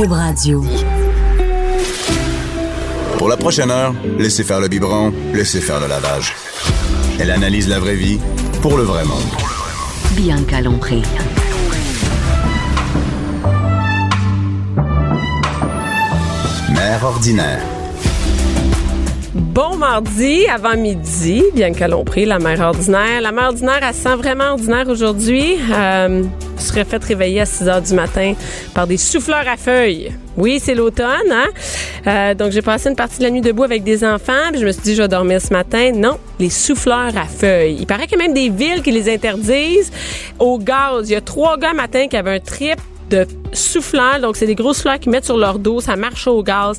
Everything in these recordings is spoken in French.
Cube Radio. Pour la prochaine heure, laissez faire le biberon, laissez faire le lavage. Elle analyse la vraie vie pour le vrai monde. Bianca Lompré. Mère ordinaire. Bon mardi, avant midi, bien que l'on prie, la mère ordinaire. La mère ordinaire, elle sent vraiment ordinaire aujourd'hui. Euh, je serais fait réveiller à 6 heures du matin par des souffleurs à feuilles. Oui, c'est l'automne, hein? Euh, donc, j'ai passé une partie de la nuit debout avec des enfants, puis je me suis dit, je vais dormir ce matin. Non, les souffleurs à feuilles. Il paraît qu'il y a même des villes qui les interdisent au gaz. Il y a trois gars matin qui avaient un trip de souffleurs. Donc, c'est des gros souffleurs qu'ils mettent sur leur dos. Ça marche au gaz.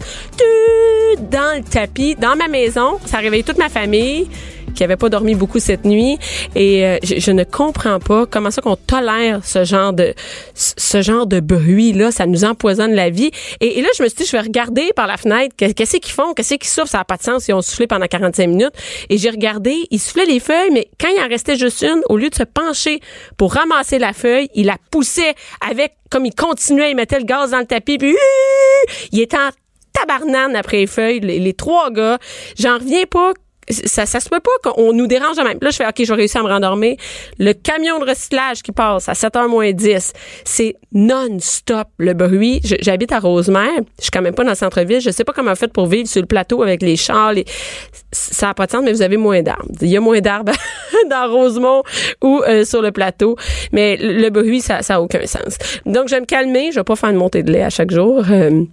Dans le tapis, dans ma maison. Ça réveille toute ma famille qui avait pas dormi beaucoup cette nuit. Et euh, je, je, ne comprends pas comment ça qu'on tolère ce genre de ce genre de bruit là ça nous empoisonne la vie. Et, et là je me suis dit je vais regarder par la fenêtre qu'est-ce qu'ils font qu'est-ce qu'ils soufflent ça n'a pas de sens ils ont soufflé pendant 45 minutes. Et j'ai regardé ils soufflaient les feuilles mais quand il en restait juste une au lieu de se pencher pour ramasser la feuille il la poussait avec comme il continuait il mettait le gaz dans le tapis puis il était en tabarnane après les feuilles, les, les trois gars. J'en reviens pas ça, ça se peut pas qu'on nous dérange même. Là, je fais, OK, je vais réussir à me rendormir. Le camion de recyclage qui passe à 7h moins 10, c'est non-stop le bruit. J'habite à Rosemère. Je suis quand même pas dans le centre-ville. Je sais pas comment on fait pour vivre sur le plateau avec les chars. Les... Ça n'a pas de sens, mais vous avez moins d'arbres. Il y a moins d'arbres dans Rosemont ou euh, sur le plateau. Mais le, bruit, ça n'a aucun sens. Donc, je vais me calmer. Je vais pas faire une montée de lait à chaque jour. Euh,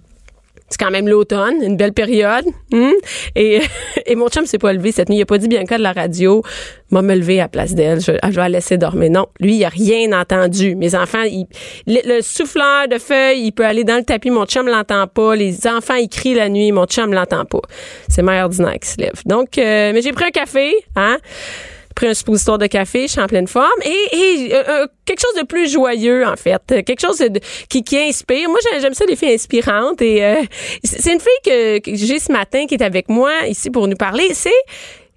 c'est quand même l'automne, une belle période. Hein? Et, et mon chum s'est pas levé cette nuit. Il a pas dit bien cas de la radio. M'a me levé à place d'elle. Je, je, vais la laisser dormir. Non, lui, il a rien entendu. Mes enfants, il, le, souffleur de feuilles, il peut aller dans le tapis. Mon chum l'entend pas. Les enfants, ils crient la nuit. Mon chum l'entend pas. C'est mère ordinaire qui se lève. Donc, euh, mais j'ai pris un café, hein? Pris un suppositoire de café, je suis en pleine forme et, euh, euh quelque chose de plus joyeux en fait, quelque chose de, qui, qui inspire. Moi j'aime ça les filles inspirantes et euh, c'est une fille que, que j'ai ce matin qui est avec moi ici pour nous parler. C'est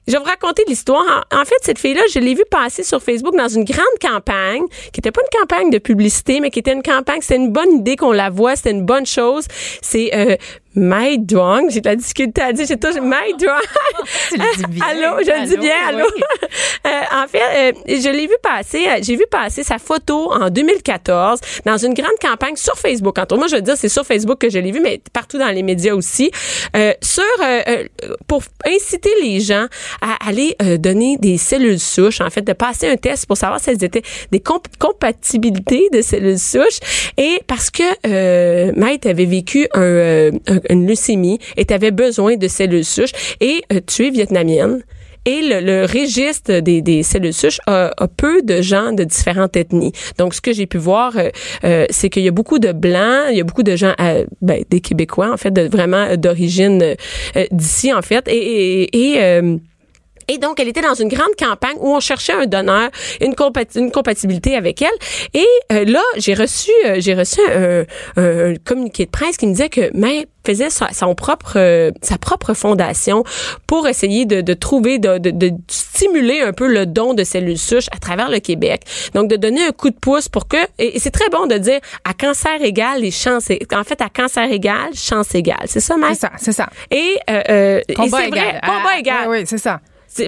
je vais vous raconter l'histoire. En, fait, cette fille-là, je l'ai vue passer sur Facebook dans une grande campagne, qui n'était pas une campagne de publicité, mais qui était une campagne, c'était une bonne idée qu'on la voit, c'était une bonne chose. C'est euh, Mai Duong, j'ai de la difficulté à dire, j'ai toujours Mai Duong. tu le dis bien. allô, je le dis bien, allô. euh, en fait, euh, je l'ai vu passer, euh, j'ai vu passer sa photo en 2014 dans une grande campagne sur Facebook. Entre moi, je veux dire, c'est sur Facebook que je l'ai vu, mais partout dans les médias aussi, euh, sur euh, pour inciter les gens à aller donner des cellules souches, en fait, de passer un test pour savoir si elles étaient des comp compatibilités de cellules souches, et parce que euh, Maître avait vécu un, un une leucémie et tu avais besoin de cellules souches et euh, tu es vietnamienne. Et le, le registre des, des, cellules souches a, a, peu de gens de différentes ethnies. Donc, ce que j'ai pu voir, euh, euh c'est qu'il y a beaucoup de blancs, il y a beaucoup de gens, euh, ben, des Québécois, en fait, de, vraiment d'origine euh, d'ici, en fait. Et, et, et et donc, elle était dans une grande campagne où on cherchait un donneur, une, une compatibilité avec elle. Et euh, là, j'ai reçu, euh, j'ai reçu un, un, communiqué de presse qui me disait que mais faisait sa, son propre, euh, sa propre fondation pour essayer de, de trouver, de, de, de, stimuler un peu le don de cellules souches à travers le Québec. Donc, de donner un coup de pouce pour que, et, c'est très bon de dire à cancer égal, les chances, en fait, à cancer égal, chance égale. C'est ça, Mike? C'est ça, c'est ça. Et, euh, combat et égal. Vrai, combat ah, égal. Oui, oui c'est ça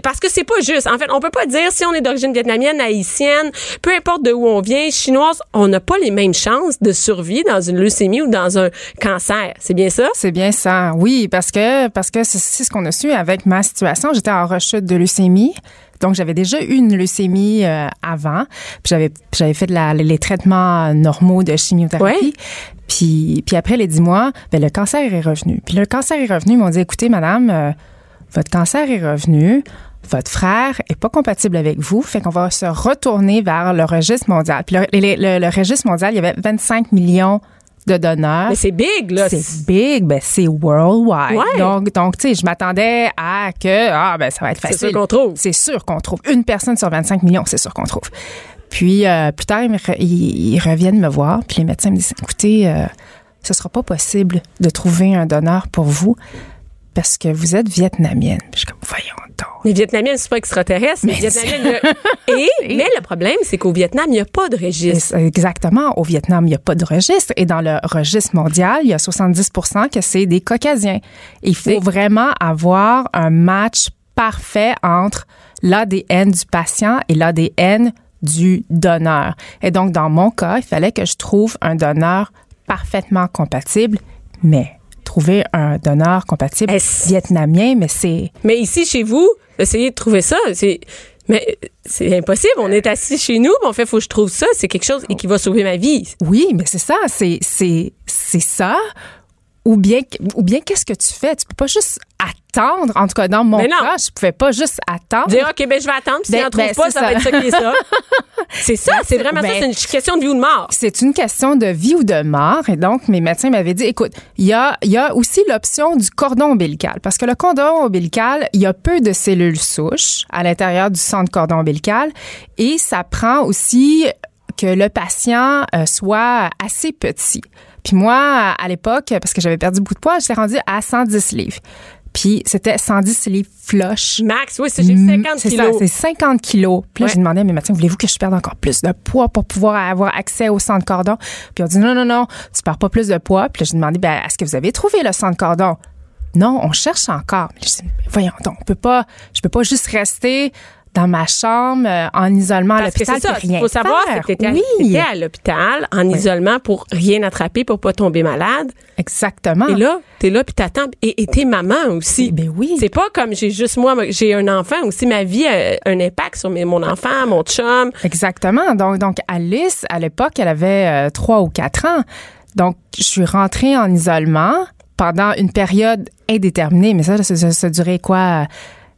parce que c'est pas juste. En fait, on peut pas dire si on est d'origine vietnamienne, haïtienne, peu importe de où on vient, chinoise, on n'a pas les mêmes chances de survie dans une leucémie ou dans un cancer. C'est bien ça? C'est bien ça. Oui, parce que parce que c'est ce qu'on a su avec ma situation. J'étais en rechute de leucémie. Donc, j'avais déjà eu une leucémie euh, avant. Puis j'avais, j'avais fait de la, les traitements normaux de chimiothérapie. Ouais. Puis, puis après les dix mois, ben, le cancer est revenu. Puis le cancer est revenu. Ils m'ont dit, écoutez, madame, euh, votre cancer est revenu, votre frère est pas compatible avec vous, fait qu'on va se retourner vers le registre mondial. Puis le, le, le, registre mondial, il y avait 25 millions de donneurs. Mais c'est big, là. C'est big, ben c'est worldwide. Ouais. Donc, donc tu sais, je m'attendais à que, ah, ben ça va être facile. C'est sûr qu'on trouve. C'est sûr qu'on trouve. Une personne sur 25 millions, c'est sûr qu'on trouve. Puis, euh, plus tard, ils, me, ils, ils, reviennent me voir, puis les médecins me disent, écoutez, euh, ce sera pas possible de trouver un donneur pour vous parce que vous êtes vietnamienne. Je suis comme, voyons donc. Les Vietnamiennes, c'est pas extraterrestre. Mais, Mais le- et, mais le problème, c'est qu'au Vietnam, il n'y a pas de registre. Exactement. Au Vietnam, il n'y a pas de registre. Et dans le registre mondial, il y a 70% que c'est des Caucasiens. Il faut vraiment avoir un match parfait entre l'ADN du patient et l'ADN du donneur. Et donc, dans mon cas, il fallait que je trouve un donneur parfaitement compatible, mais trouver un donneur compatible vietnamien, mais c'est... Mais ici, chez vous, essayez de trouver ça. C'est, mais c'est impossible. On est assis chez nous, on fait, faut que je trouve ça. C'est quelque chose qui va sauver ma vie. Oui, mais c'est ça, c'est c'est c'est ça. Ou bien ou bien qu'est-ce que tu fais? Tu peux pas juste attendre. En tout cas, dans mon cas, je pouvais pas juste attendre. Dire, OK, ben, je vais attendre. Puis si Ben- trouve ben, pas, c'est ça, ça. va être ça qui est ça. c'est ça. C'est vraiment ça. Ben- C'est une question de vie ou de mort. C'est une question de vie ou de mort. Et donc, mes médecins m'avaient dit, écoute, il y a, il y a aussi l'option du cordon ombilical. Parce que le cordon ombilical, il y a peu de cellules souches à l'intérieur du centre cordon ombilical. Et ça prend aussi que le patient euh, soit assez petit. Puis moi, à l'époque, parce que j'avais perdu beaucoup de poids, j'étais rendue à 110 livres. Puis c'était 110 livres flush. Max, oui, c'est j'ai Mm, 50 c'est kilos. ça, c'est 50 kilos. Puis là, Ouais. j'ai demandé à mes médecins, voulez-vous que je perde encore plus de poids pour pouvoir avoir accès au centre cordon? Puis on dit, non, non, non, tu perds pas plus de poids. Puis là, j'ai demandé, ben, est-ce que vous avez trouvé le centre cordon? Non, on cherche encore. Mais je dis, voyons donc, on peut pas, je peux pas juste rester dans ma chambre euh, en isolement à Parce l'hôpital c'est ça. rien faut savoir faire. que t'étais à- oui, t'étais à l'hôpital en isolement pour rien attraper, pour pas tomber malade. exactement. Et là, t'es là puis t'attends. Et et t'es maman aussi. Ben oui. C'est pas comme j'ai juste moi, j'ai un enfant aussi. Ma vie a un impact sur mes- mon enfant, mon chum. Exactement. Donc, donc Alice, à l'époque, elle avait euh, trois ou quatre ans. Donc, je suis rentrée en isolement pendant une période indéterminée. Mais ça, ça, ça, ça durait quoi?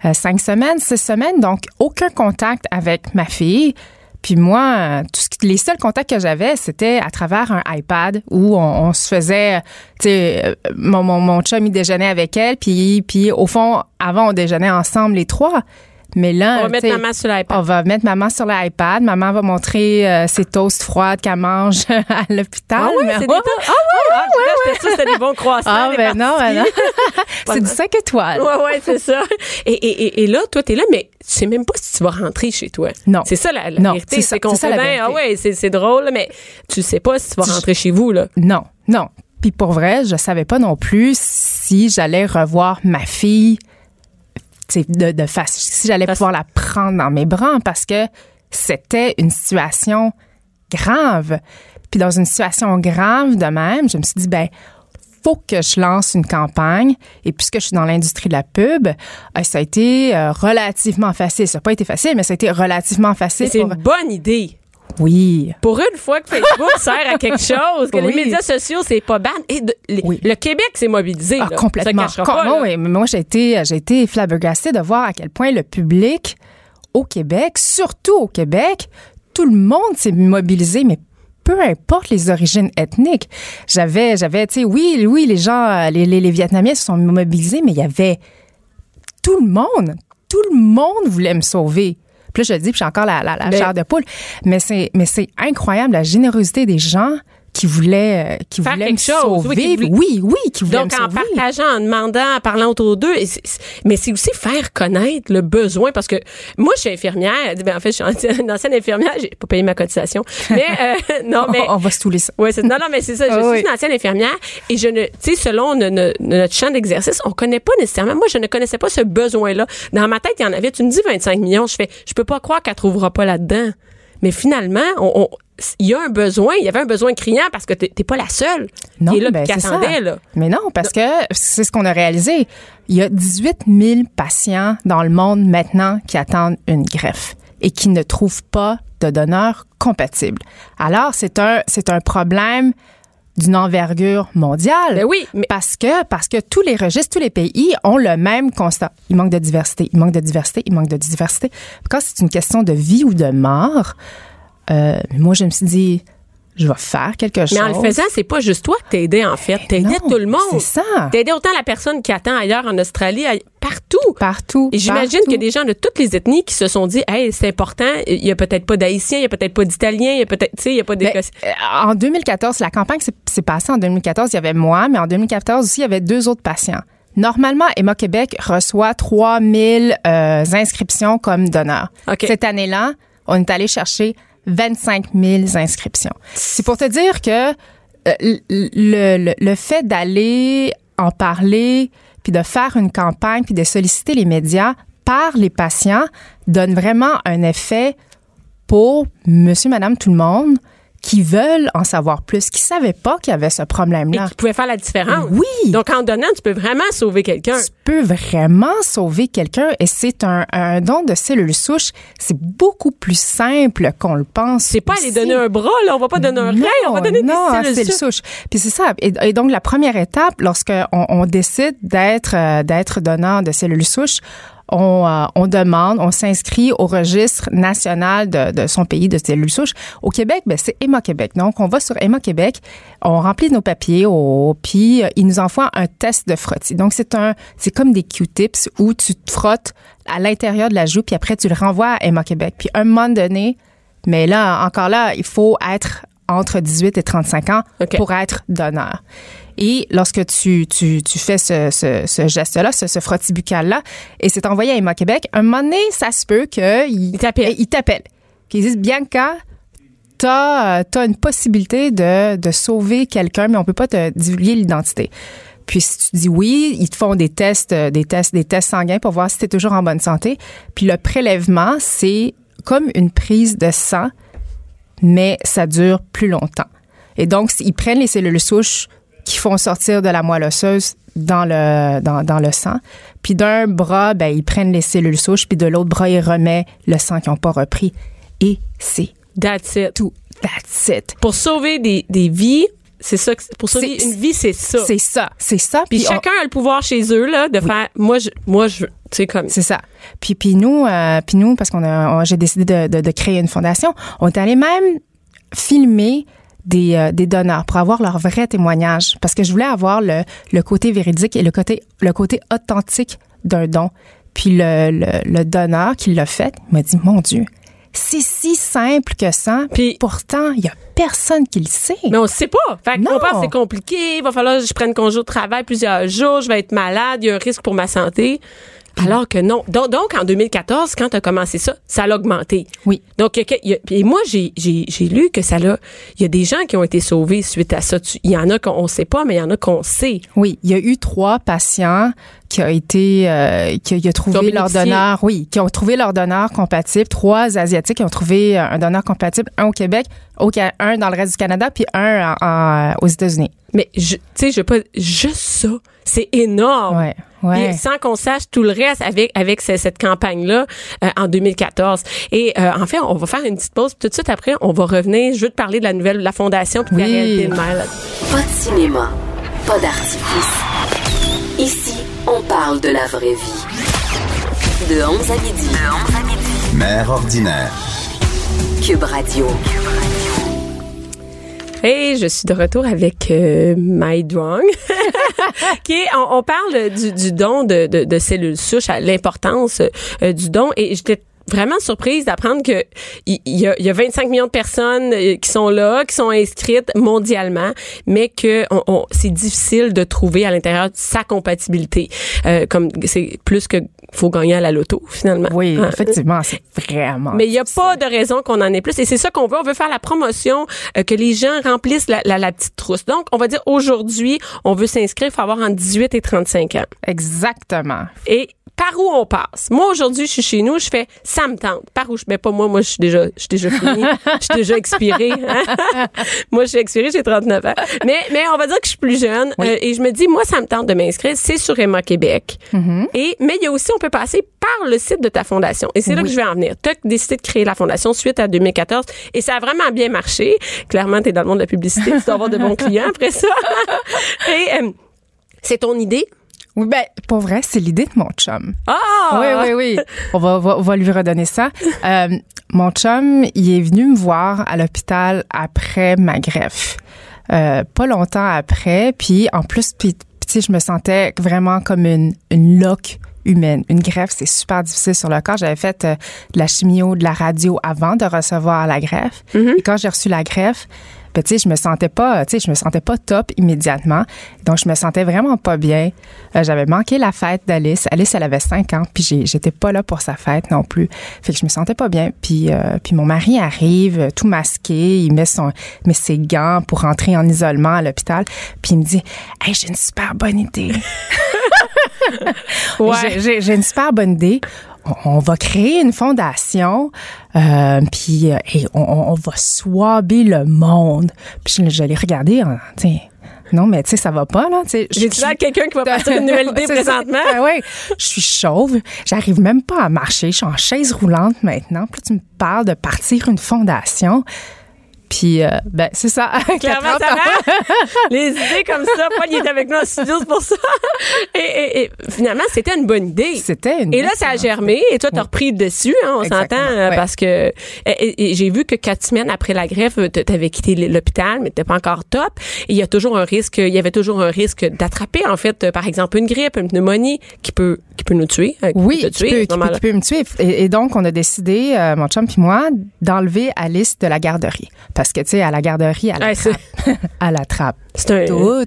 Euh, cinq semaines, six semaines. Donc, aucun contact avec ma fille. Puis moi, tout les seuls contacts que j'avais, c'était à travers un iPad où on, on se faisait, tu sais, euh, mon, mon, mon chum, il déjeunait avec elle, puis, puis au fond, avant, on déjeunait ensemble les trois. Mais là, On va mettre maman sur l'iPad. on va mettre maman sur l'iPad. Maman va montrer euh, ses toasts froides qu'elle mange à l'hôpital. Ah oui, c'est des ah, c'était des bons croissants. Ah, ben non, ben non. c'est du 5 étoiles. Ouais, ouais, c'est ça. Et, et, et, là, toi, t'es là, mais tu sais même pas si tu vas rentrer chez toi. Non. C'est ça la, la Non, vérité. c'est qu'on fait bien, ah ouais, c'est, drôle, mais tu sais pas si tu vas rentrer chez vous, là. Non, non. Puis pour vrai, je savais pas non plus si j'allais revoir ma fille de, de si j'allais pouvoir la prendre dans mes bras parce que c'était une situation grave. Puis dans une situation grave de même, je me suis dit, ben, faut que je lance une campagne. Et puisque je suis dans l'industrie de la pub, euh, ça a été euh, relativement facile. Ça n'a pas été facile, mais ça a été relativement facile. C'est pour- une bonne idée. Oui. Pour une fois que Facebook sert à quelque chose, que Oui. les médias sociaux, c'est pas ban. Et de- les- Oui. le Québec s'est mobilisé. Ah, là. complètement. Ça pas, Com- là. moi, j'ai été, j'ai été flabbergastée de voir à quel point le public au Québec, surtout au Québec, tout le monde s'est mobilisé, mais peu importe les origines ethniques. J'avais, j'avais, tu sais, oui, oui, les gens, les, les, les Vietnamiens se sont mobilisés, mais il y avait tout le monde, tout le monde voulait me sauver. Puis là, je le dis, puis j'ai encore la, la, la Mais- chair de poule. Mais c'est, mais c'est incroyable la générosité des gens qui voulaient, euh, qui Faire quelque me chose, oui, sauver. Oui, oui, qui voulaient Donc, me en partageant, en demandant, en parlant autour d'eux. Mais c'est aussi faire connaître le besoin. Parce que moi, je suis infirmière. Ben, en fait, je suis une ancienne infirmière. J'ai pas payé ma cotisation. Mais, euh, non, mais. on va se touler ça. Ouais, non, non, mais c'est ça. Je Ah suis oui. une ancienne infirmière et je ne, tu sais, selon no- no- notre champ d'exercice, on connaît pas nécessairement. Moi, je ne connaissais pas ce besoin-là. Dans ma tête, il y en avait. Tu me dis 25 millions. Je fais, je peux pas croire qu'elle trouvera pas là-dedans. Mais finalement, on, on- il y a un besoin. Il y avait un besoin criant parce que t'es, t'es pas la seule Non, qui est là ben, qui attendait, là. Mais non, parce que c'est ce qu'on a réalisé. Il y a 18 000 patients dans le monde maintenant qui attendent une greffe et qui ne trouvent pas de donneur compatible. Alors, c'est un, c'est un problème d'une envergure mondiale. Ben oui, mais Parce que, parce que tous les registres, tous les pays ont le même constat. Il manque de diversité, il manque de diversité, il manque de diversité. Quand c'est une question de vie ou de mort, euh, moi, je me suis dit, je vais faire quelque chose. Mais en le faisant, c'est pas juste toi que t'aidais, en fait. T'aidais tout le monde. c'est ça. T'aidais autant la personne qui attend ailleurs en Australie, partout. Partout. Et j'imagine qu'il y a des gens de toutes les ethnies qui se sont dit, hey, c'est important. Il y a peut-être pas d'Haïtiens, il y a peut-être pas d'Italiens, il y a peut-être, tu sais, il y a pas Ben, d'Écossais. euh, en 2014, la campagne s'est passée en 2014. Il y avait moi, mais en 2014 aussi, il y avait deux autres patients. Normalement, Emma Québec reçoit 3000 euh, inscriptions comme donneur. OK. Cette année-là, on est allé chercher 25 000 inscriptions. C'est pour te dire que euh, le, le, le fait d'aller en parler, puis de faire une campagne, puis de solliciter les médias par les patients donne vraiment un effet pour monsieur, madame, tout le monde qui veulent en savoir plus, qui savaient pas qu'il y avait ce Et problème-là. qui pouvait faire la différence. Oui. Donc, en donnant, tu peux vraiment sauver quelqu'un. Tu peux vraiment sauver quelqu'un et c'est un, un don de cellules souches. C'est beaucoup plus simple qu'on le pense. C'est pas aller donner un bras, là. On va pas donner un rein, on va donner non, des cellules souches. souches. Puis c'est ça. Et, et donc la première étape, lorsque on, décide d'être euh, d'être donneur de cellules souches, on, euh, on demande, on s'inscrit au registre national de, de son pays de cellules souches. Au Québec, ben, c'est Emma Québec. Donc, on va sur Emma Québec, on remplit nos papiers, puis euh, ils nous envoient un test de frottis. Donc, c'est un, c'est comme des Q-tips où tu te frottes à l'intérieur de la joue, puis après, tu le renvoies à Emma Québec. Puis, un moment donné, mais là, encore là, il faut être entre 18 et 35 ans pour être donneur. Et lorsque tu, tu, tu fais ce, ce, ce geste-là, ce, ce frottis buccal-là, et c'est envoyé à Emma Québec, un moment donné, ça se peut qu'il Il t'appelle. il t'appelle. Qu'ils disent, Bianca, t'as as une possibilité de, de sauver quelqu'un, mais on peut pas te divulguer l'identité. Puis si tu dis oui, ils te font des tests, euh, des tests, des tests sanguins pour voir si tu es toujours en bonne santé. Puis le prélèvement, c'est comme une prise de sang, mais ça dure plus longtemps. Et donc, ils prennent les cellules souches qui font sortir de la moelle osseuse dans le, dans, dans le sang. Puis d'un bras, ben, ils prennent les cellules souches, puis de l'autre bras, ils remettent le sang qu'ils n'ont pas repris. Et c'est That's it. tout. That's it. Pour sauver des, des vies, c'est ça. Pour sauver une vie, c'est ça. C'est ça. C'est ça. Puis chacun a le pouvoir chez eux, là, de faire. Moi, je, moi, je, tu sais, comme. C'est ça. Puis, puis nous, euh, puis nous, parce qu'on a, j'ai décidé de, de, de créer une fondation, on est allé même filmer des, euh, des donneurs pour avoir leur vrai témoignage. Parce que je voulais avoir le, le côté véridique et le côté, le côté authentique d'un don. Puis le, le, le donneur qui l'a fait m'a dit, mon Dieu, c'est si simple que ça. Puis- pourtant, il y a personne qui le sait. Mais on ne sait pas. Fait qu'on pense c'est compliqué. Il va falloir que je prenne congé de travail plusieurs jours. Je vais être malade. Il y a un risque pour ma santé. Alors que non. Donc, donc, en 2014, quand tu as commencé ça, ça a augmenté. Oui. Donc, y a y a- et moi, j'ai, lu que ça l'a. Il y a des gens qui ont été sauvés suite à ça. Il y en a qu'on ne sait pas, mais il y en a qu'on sait. Oui, il y a eu trois patients qui ont été euh, qui, qui ont trouvé leur donneur, oui, qui ont trouvé leur donneur compatible. Trois asiatiques qui ont trouvé euh, un donneur compatible, un au Québec, au, un dans le reste du Canada, puis un en- en- aux États-Unis. Mais, tu sais, je veux pas. Juste ça, c'est énorme. Ouais, ouais. Puis sans qu'on sache tout le reste avec avec ce- cette campagne-là euh, en 2014. Et euh, en fait, on va faire une petite pause. Tout de suite après, on va revenir. Je veux te parler de la nouvelle, de la fondation de la réalité de. Pas de cinéma, pas d'artifice. Ici, on parle de la vraie vie. De 11 à midi. De 11 à midi. Mère ordinaire. Cube Radio. Et je suis de retour avec euh, My Drong. qui on, parle du, don de, cellules souches, l'importance euh, du don. Et j'étais vraiment surprise d'apprendre que il y, y a 25 millions de personnes euh, qui sont là, qui sont inscrites mondialement, mais que on, on- c'est difficile de trouver à l'intérieur sa compatibilité. Euh, comme c'est plus que faut gagner à la loto finalement. Oui, Hein? effectivement, c'est vraiment. Mais il n'y a pas de raison qu'on en ait plus. Et c'est ça qu'on veut. On veut faire la promotion, euh, que les gens remplissent la, la, la petite trousse. Donc, on va dire aujourd'hui, on veut s'inscrire. Il faut avoir entre 18 et 35 ans. Exactement. Et par où on passe? Moi, aujourd'hui, je suis chez nous, je fais ça me tente. Par où je mets pas moi, moi, je suis déjà, je suis déjà fini. Je suis déjà expirée. hein. moi, je suis expirée, j'ai 39 ans. Mais, mais on va dire que je suis plus jeune. Oui. euh, et je me dis, moi, ça me tente de m'inscrire. C'est sur Emma Québec. Et, mais il y a aussi, on peut passer par le site de ta fondation. Et c'est là que je vais en venir. Tu as décidé de créer la fondation suite à 2014 et ça a vraiment bien marché. Clairement, tu es dans le monde de la publicité, tu dois avoir de bons clients après ça. et euh, c'est ton idée? Oui, ben, pour vrai, c'est l'idée de mon chum. Ah! Oui, oui, oui. On va, va, on va lui redonner ça. Euh, mon chum, il est venu me voir à l'hôpital après ma greffe. Euh, pas longtemps après. Puis, en plus, puis, puis, je me sentais vraiment comme une, une loque humaine. Une greffe, c'est super difficile sur le corps. J'avais fait euh, de la chimio, de la radio avant de recevoir la greffe. Et quand j'ai reçu la greffe, Tu sais, je me sentais pas, tu sais, je me sentais pas top immédiatement. Donc, je me sentais vraiment pas bien. Euh, j'avais manqué la fête d'Alice. Alice, elle avait 5 ans, puis j'étais pas là pour sa fête non plus. Fait que je me sentais pas bien. Puis, euh, puis mon mari arrive, euh, tout masqué, il met son, met ses gants pour rentrer en isolement à l'hôpital. Puis il me dit, hey, j'ai une super bonne idée. ouais. J'ai une super bonne idée on va créer une fondation, euh, puis euh, on, on, va swaber le monde. Puis je, je l'ai regardé, hein, non, mais tu sais, ça va pas, là. J'ai-tu là quelqu'un qui va partir une nouvelle idée présentement? Ben oui, je suis chauve. J'arrive même pas à marcher. Je suis en chaise roulante maintenant. Puis tu me parles de partir une fondation. Puis, euh, ben, c'est ça. Clairement, ça Les idées comme ça, Paul, il est avec nous en studio, c'est pour ça. Et, finalement, c'était une bonne idée. C'était une Et là, ça a germé, et toi, t'as repris dessus, hein, on s'entend, euh, parce que j'ai vu que quatre semaines après la greffe, t'avais quitté l'hôpital, mais t'étais pas encore top. Et il y a toujours un risque, il y avait toujours un risque d'attraper, en fait, par exemple, une grippe, une pneumonie qui peut, qui peut nous tuer. Euh, oui, qui, tuer, peut, qui, peut, me tuer. Et, donc, on a décidé, mon chum puis moi, d'enlever Alice de la garderie parce que, tu sais, à la garderie, à la trappe. à la trappe. C'est un tout.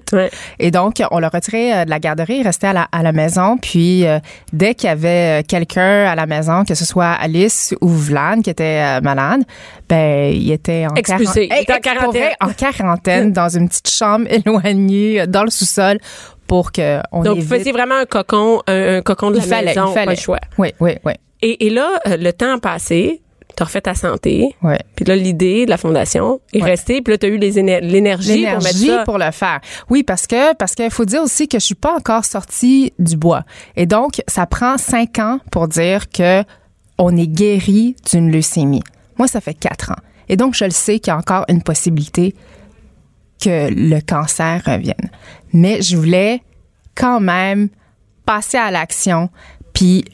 Et donc, on l'a retiré euh, de la garderie, il restait à la, à la maison. Puis, euh, dès qu'il y avait euh, quelqu'un à la maison, que ce soit Alice ou Vlan qui était malade, ben, il était en, Expulsé. il était en quarantaine. en quarantaine dans une petite chambre éloignée dans le sous-sol pour que on Donc, évite... vous vraiment un cocon, un, cocon de la fallait, maison, il fallait. choix. Oui, oui, oui. Et, et là, le temps a passé t'as refait ta santé. Ouais. Puis là, l'idée de la fondation est restée. Puis là, t'as eu l'énergie pour mettre ça. pour le faire. Oui, parce que parce qu'il faut dire aussi que je suis pas encore sortie du bois. Et donc, ça prend cinq ans pour dire que on est guéri d'une leucémie. Moi, ça fait quatre ans. Et donc, je le sais qu'il y a encore une possibilité que le cancer revienne. Mais je voulais quand même passer à l'action, puis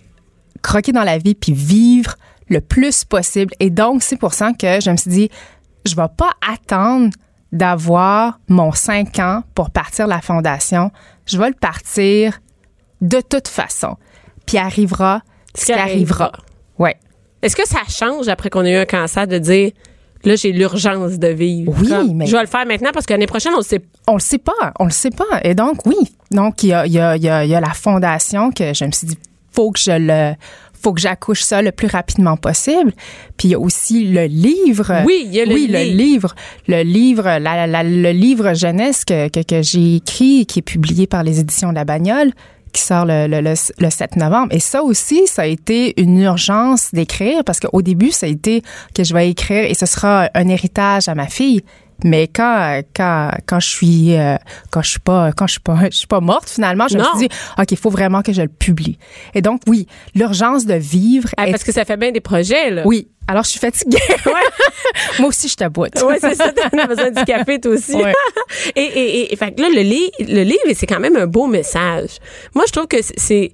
croquer dans la vie, puis vivre le plus possible. Et donc, c'est pour ça que je me suis dit, je vais pas attendre d'avoir mon 5 ans pour partir la fondation. Je vais le partir de toute façon. Puis arrivera ce qui arrivera. Ouais. Est-ce que ça change après qu'on ait eu un cancer de dire là j'ai l'urgence de vivre? Oui, mais je vais le faire maintenant parce que l'année prochaine on le sait. On le sait pas, on le sait pas. Et donc oui, donc il y a, y, a, y a la fondation que je me suis dit faut que je le faut que j'accouche ça le plus rapidement possible. Puis il y a aussi le livre. Oui, il y a le, oui, le livre. Le livre, la, la, le livre jeunesse que, que, que j'ai écrit, qui est publié par les éditions de la Bagnole qui sort le, le, le, 7 novembre. Et ça aussi, ça a été une urgence d'écrire parce qu'au début, ça a été que je vais écrire et ce sera un héritage à ma fille. Mais quand quand quand je suis euh, quand je suis pas quand je suis pas je suis pas morte finalement, je me suis dit OK, il faut vraiment que je le publie. Et donc oui, l'urgence de vivre ah, parce que ça fait bien des projets là. Oui. Alors je suis fatiguée. Moi aussi je t'aboute. Oui, c'est ça, tu as besoin du café toi aussi. et, et, et fait là le livre le livre c'est quand même un beau message. Moi je trouve que c'est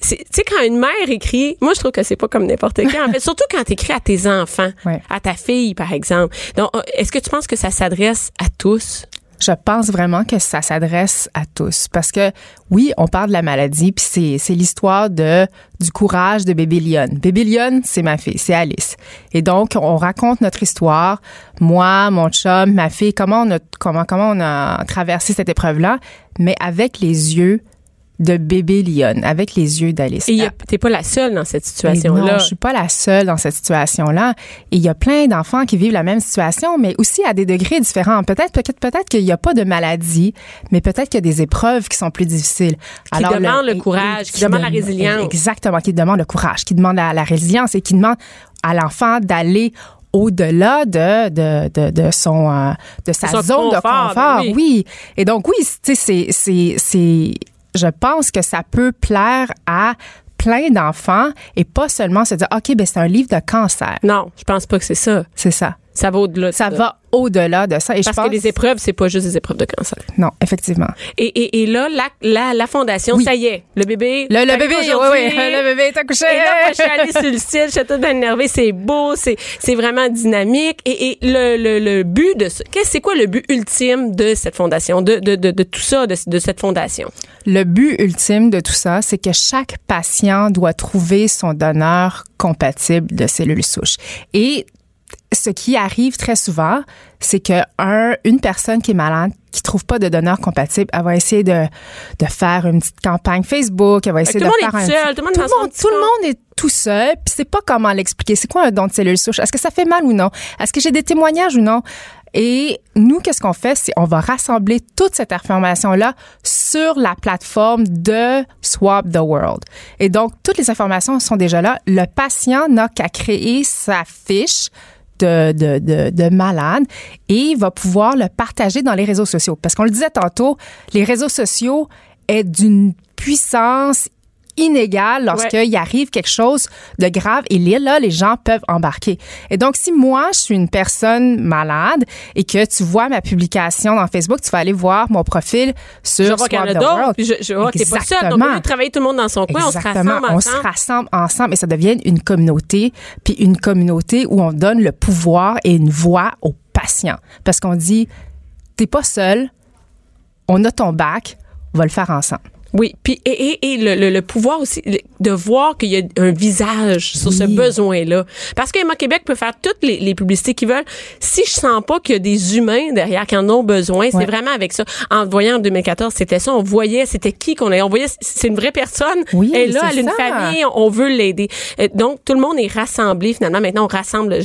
tu sais quand une mère écrit moi je trouve que c'est pas comme n'importe qui en fait surtout quand tu écris à tes enfants à ta fille par exemple. Donc euh, est-ce que tu penses que ça s'adresse à tous? Je pense vraiment que ça s'adresse à tous. Parce que oui, on parle de la maladie puis c'est c'est l'histoire de du courage de bébé Lyon. Bébé Lyon, c'est ma fille, c'est Alice. Et donc on raconte notre histoire, moi, mon chum, ma fille, comment on a comment comment on a traversé cette épreuve là, mais avec les yeux de bébé Lyon avec les yeux d'Alice. Et t'es pas la seule dans cette situation-là. Non, je suis pas la seule dans cette situation-là. Et il y a plein d'enfants qui vivent la même situation, mais aussi à des degrés différents. Peut-être, peut-être, peut-être qu'il n'y a pas de maladie, mais peut-être qu'il y a des épreuves qui sont plus difficiles. Qui demandent le, courage, qui, demandent la résilience. Exactement, qui demandent le courage, qui demandent la, résilience et qui demandent à l'enfant d'aller au-delà de, de, de, de, son euh, de sa zone de confort. Oui. oui. Et donc oui, tu sais c'est c'est c'est je pense que ça peut plaire à plein d'enfants et pas seulement se dire OK ben c'est un livre de cancer. Non, je pense pas que c'est ça. C'est ça. Ça va au-delà. Ça, va au-delà de ça. Et Parce je pense... que les épreuves, c'est pas juste des épreuves de cancer. Non, effectivement. Et, et, et là, la, la, la fondation, ça y est, le bébé. Le, le bébé, oui, oui, le bébé est accouché. Et là, moi, je suis allée sur le site, je suis toute énervée. C'est beau, c'est, c'est vraiment dynamique. Et, et le, le, le but de ce, qu'est-ce, c'est quoi le but ultime de cette fondation, de, de, de, de tout ça, de, de cette fondation? Le but ultime de tout ça, c'est que chaque patient doit trouver son donneur compatible de cellules souches. Et ce qui arrive très souvent, c'est que un, une personne qui est malade, qui trouve pas de donneur compatible, elle va essayer de, de faire une petite campagne Facebook, elle va essayer de faire un seul, tout, le monde, tout, le monde, tout le monde est tout seul, puis c'est pas comment l'expliquer. C'est quoi un don de cellules souches Est-ce que ça fait mal ou non? Est-ce que j'ai des témoignages ou non? Et nous, qu'est-ce qu'on fait? C'est on va rassembler toute cette information-là sur la plateforme de Swap the World. Et donc, toutes les informations sont déjà là. Le patient n'a qu'à créer sa fiche de, de, de, de malade et va pouvoir le partager dans les réseaux sociaux. Parce qu'on le disait tantôt, les réseaux sociaux est d'une puissance inégal lorsqu'il arrive quelque chose de grave et là, les gens peuvent embarquer. Et donc, si moi, je suis une personne malade et que tu vois ma publication dans Facebook, tu vas aller voir mon profil sur je vois y en a d'autres, je, je vois que t'es pas seul. Donc, on travailler tout le monde dans son coin, on se rassemble ensemble. On se rassemble ensemble et ça devient une communauté, puis une communauté où on donne le pouvoir et une voix aux patients. Parce qu'on dit, t'es pas seul, on a ton bac, on va le faire ensemble. Oui, puis et, et, et le, le, pouvoir aussi de voir qu'il y a un visage sur ce besoin-là. Parce que Emma Québec peut faire toutes les, les publicités qu'ils veulent. Si je sens pas qu'il y a des humains derrière qui en ont besoin, c'est vraiment avec ça. En voyant en 2014, c'était ça. On voyait c'était qui qu'on a. On voyait c'est une vraie personne. Oui, Et là, elle a une famille, on veut l'aider. Euh, donc tout le monde est rassemblé finalement. Maintenant, on rassemble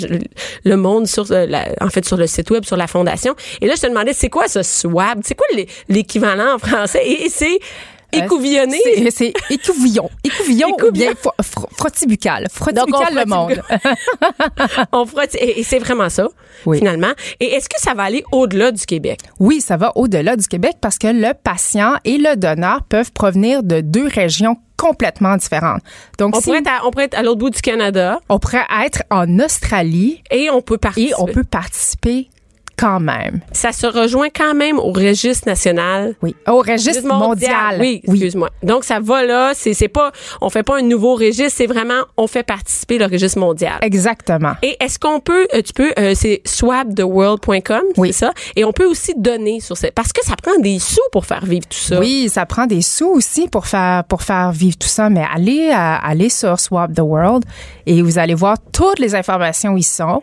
le, monde sur euh, la, en fait sur le site web, sur la fondation. Et là, je te demandais c'est quoi ce swab? C'est quoi l'équivalent en français? Et c'est Écouvillonné? C'est écouvillon. Écouvillon ou bien frottibucal. Frottibucal le monde. on frotte, et, c'est vraiment ça, finalement. Et est-ce que ça va aller au-delà du Québec? Oui, ça va au-delà du Québec parce que le patient et le donneur peuvent provenir de deux régions complètement différentes. Donc, on, pourrait être à, on pourrait être à l'autre bout du Canada. On pourrait être en Australie. Et on peut participer. Et on peut participer quand même. Ça se rejoint quand même au registre national. Oui, au registre mondial. Oui, excuse-moi. Donc ça va là, c'est c'est pas on fait pas un nouveau registre, c'est vraiment on fait participer le registre mondial. Exactement. Et est-ce qu'on peut euh, tu peux euh, c'est swaptheworld.com, oui. c'est ça? Et on peut aussi donner sur ça parce que ça prend des sous pour faire vivre tout ça. Oui, ça prend des sous aussi pour faire pour faire vivre tout ça, mais allez euh, allez sur Swap the World et vous allez voir toutes les informations où ils sont.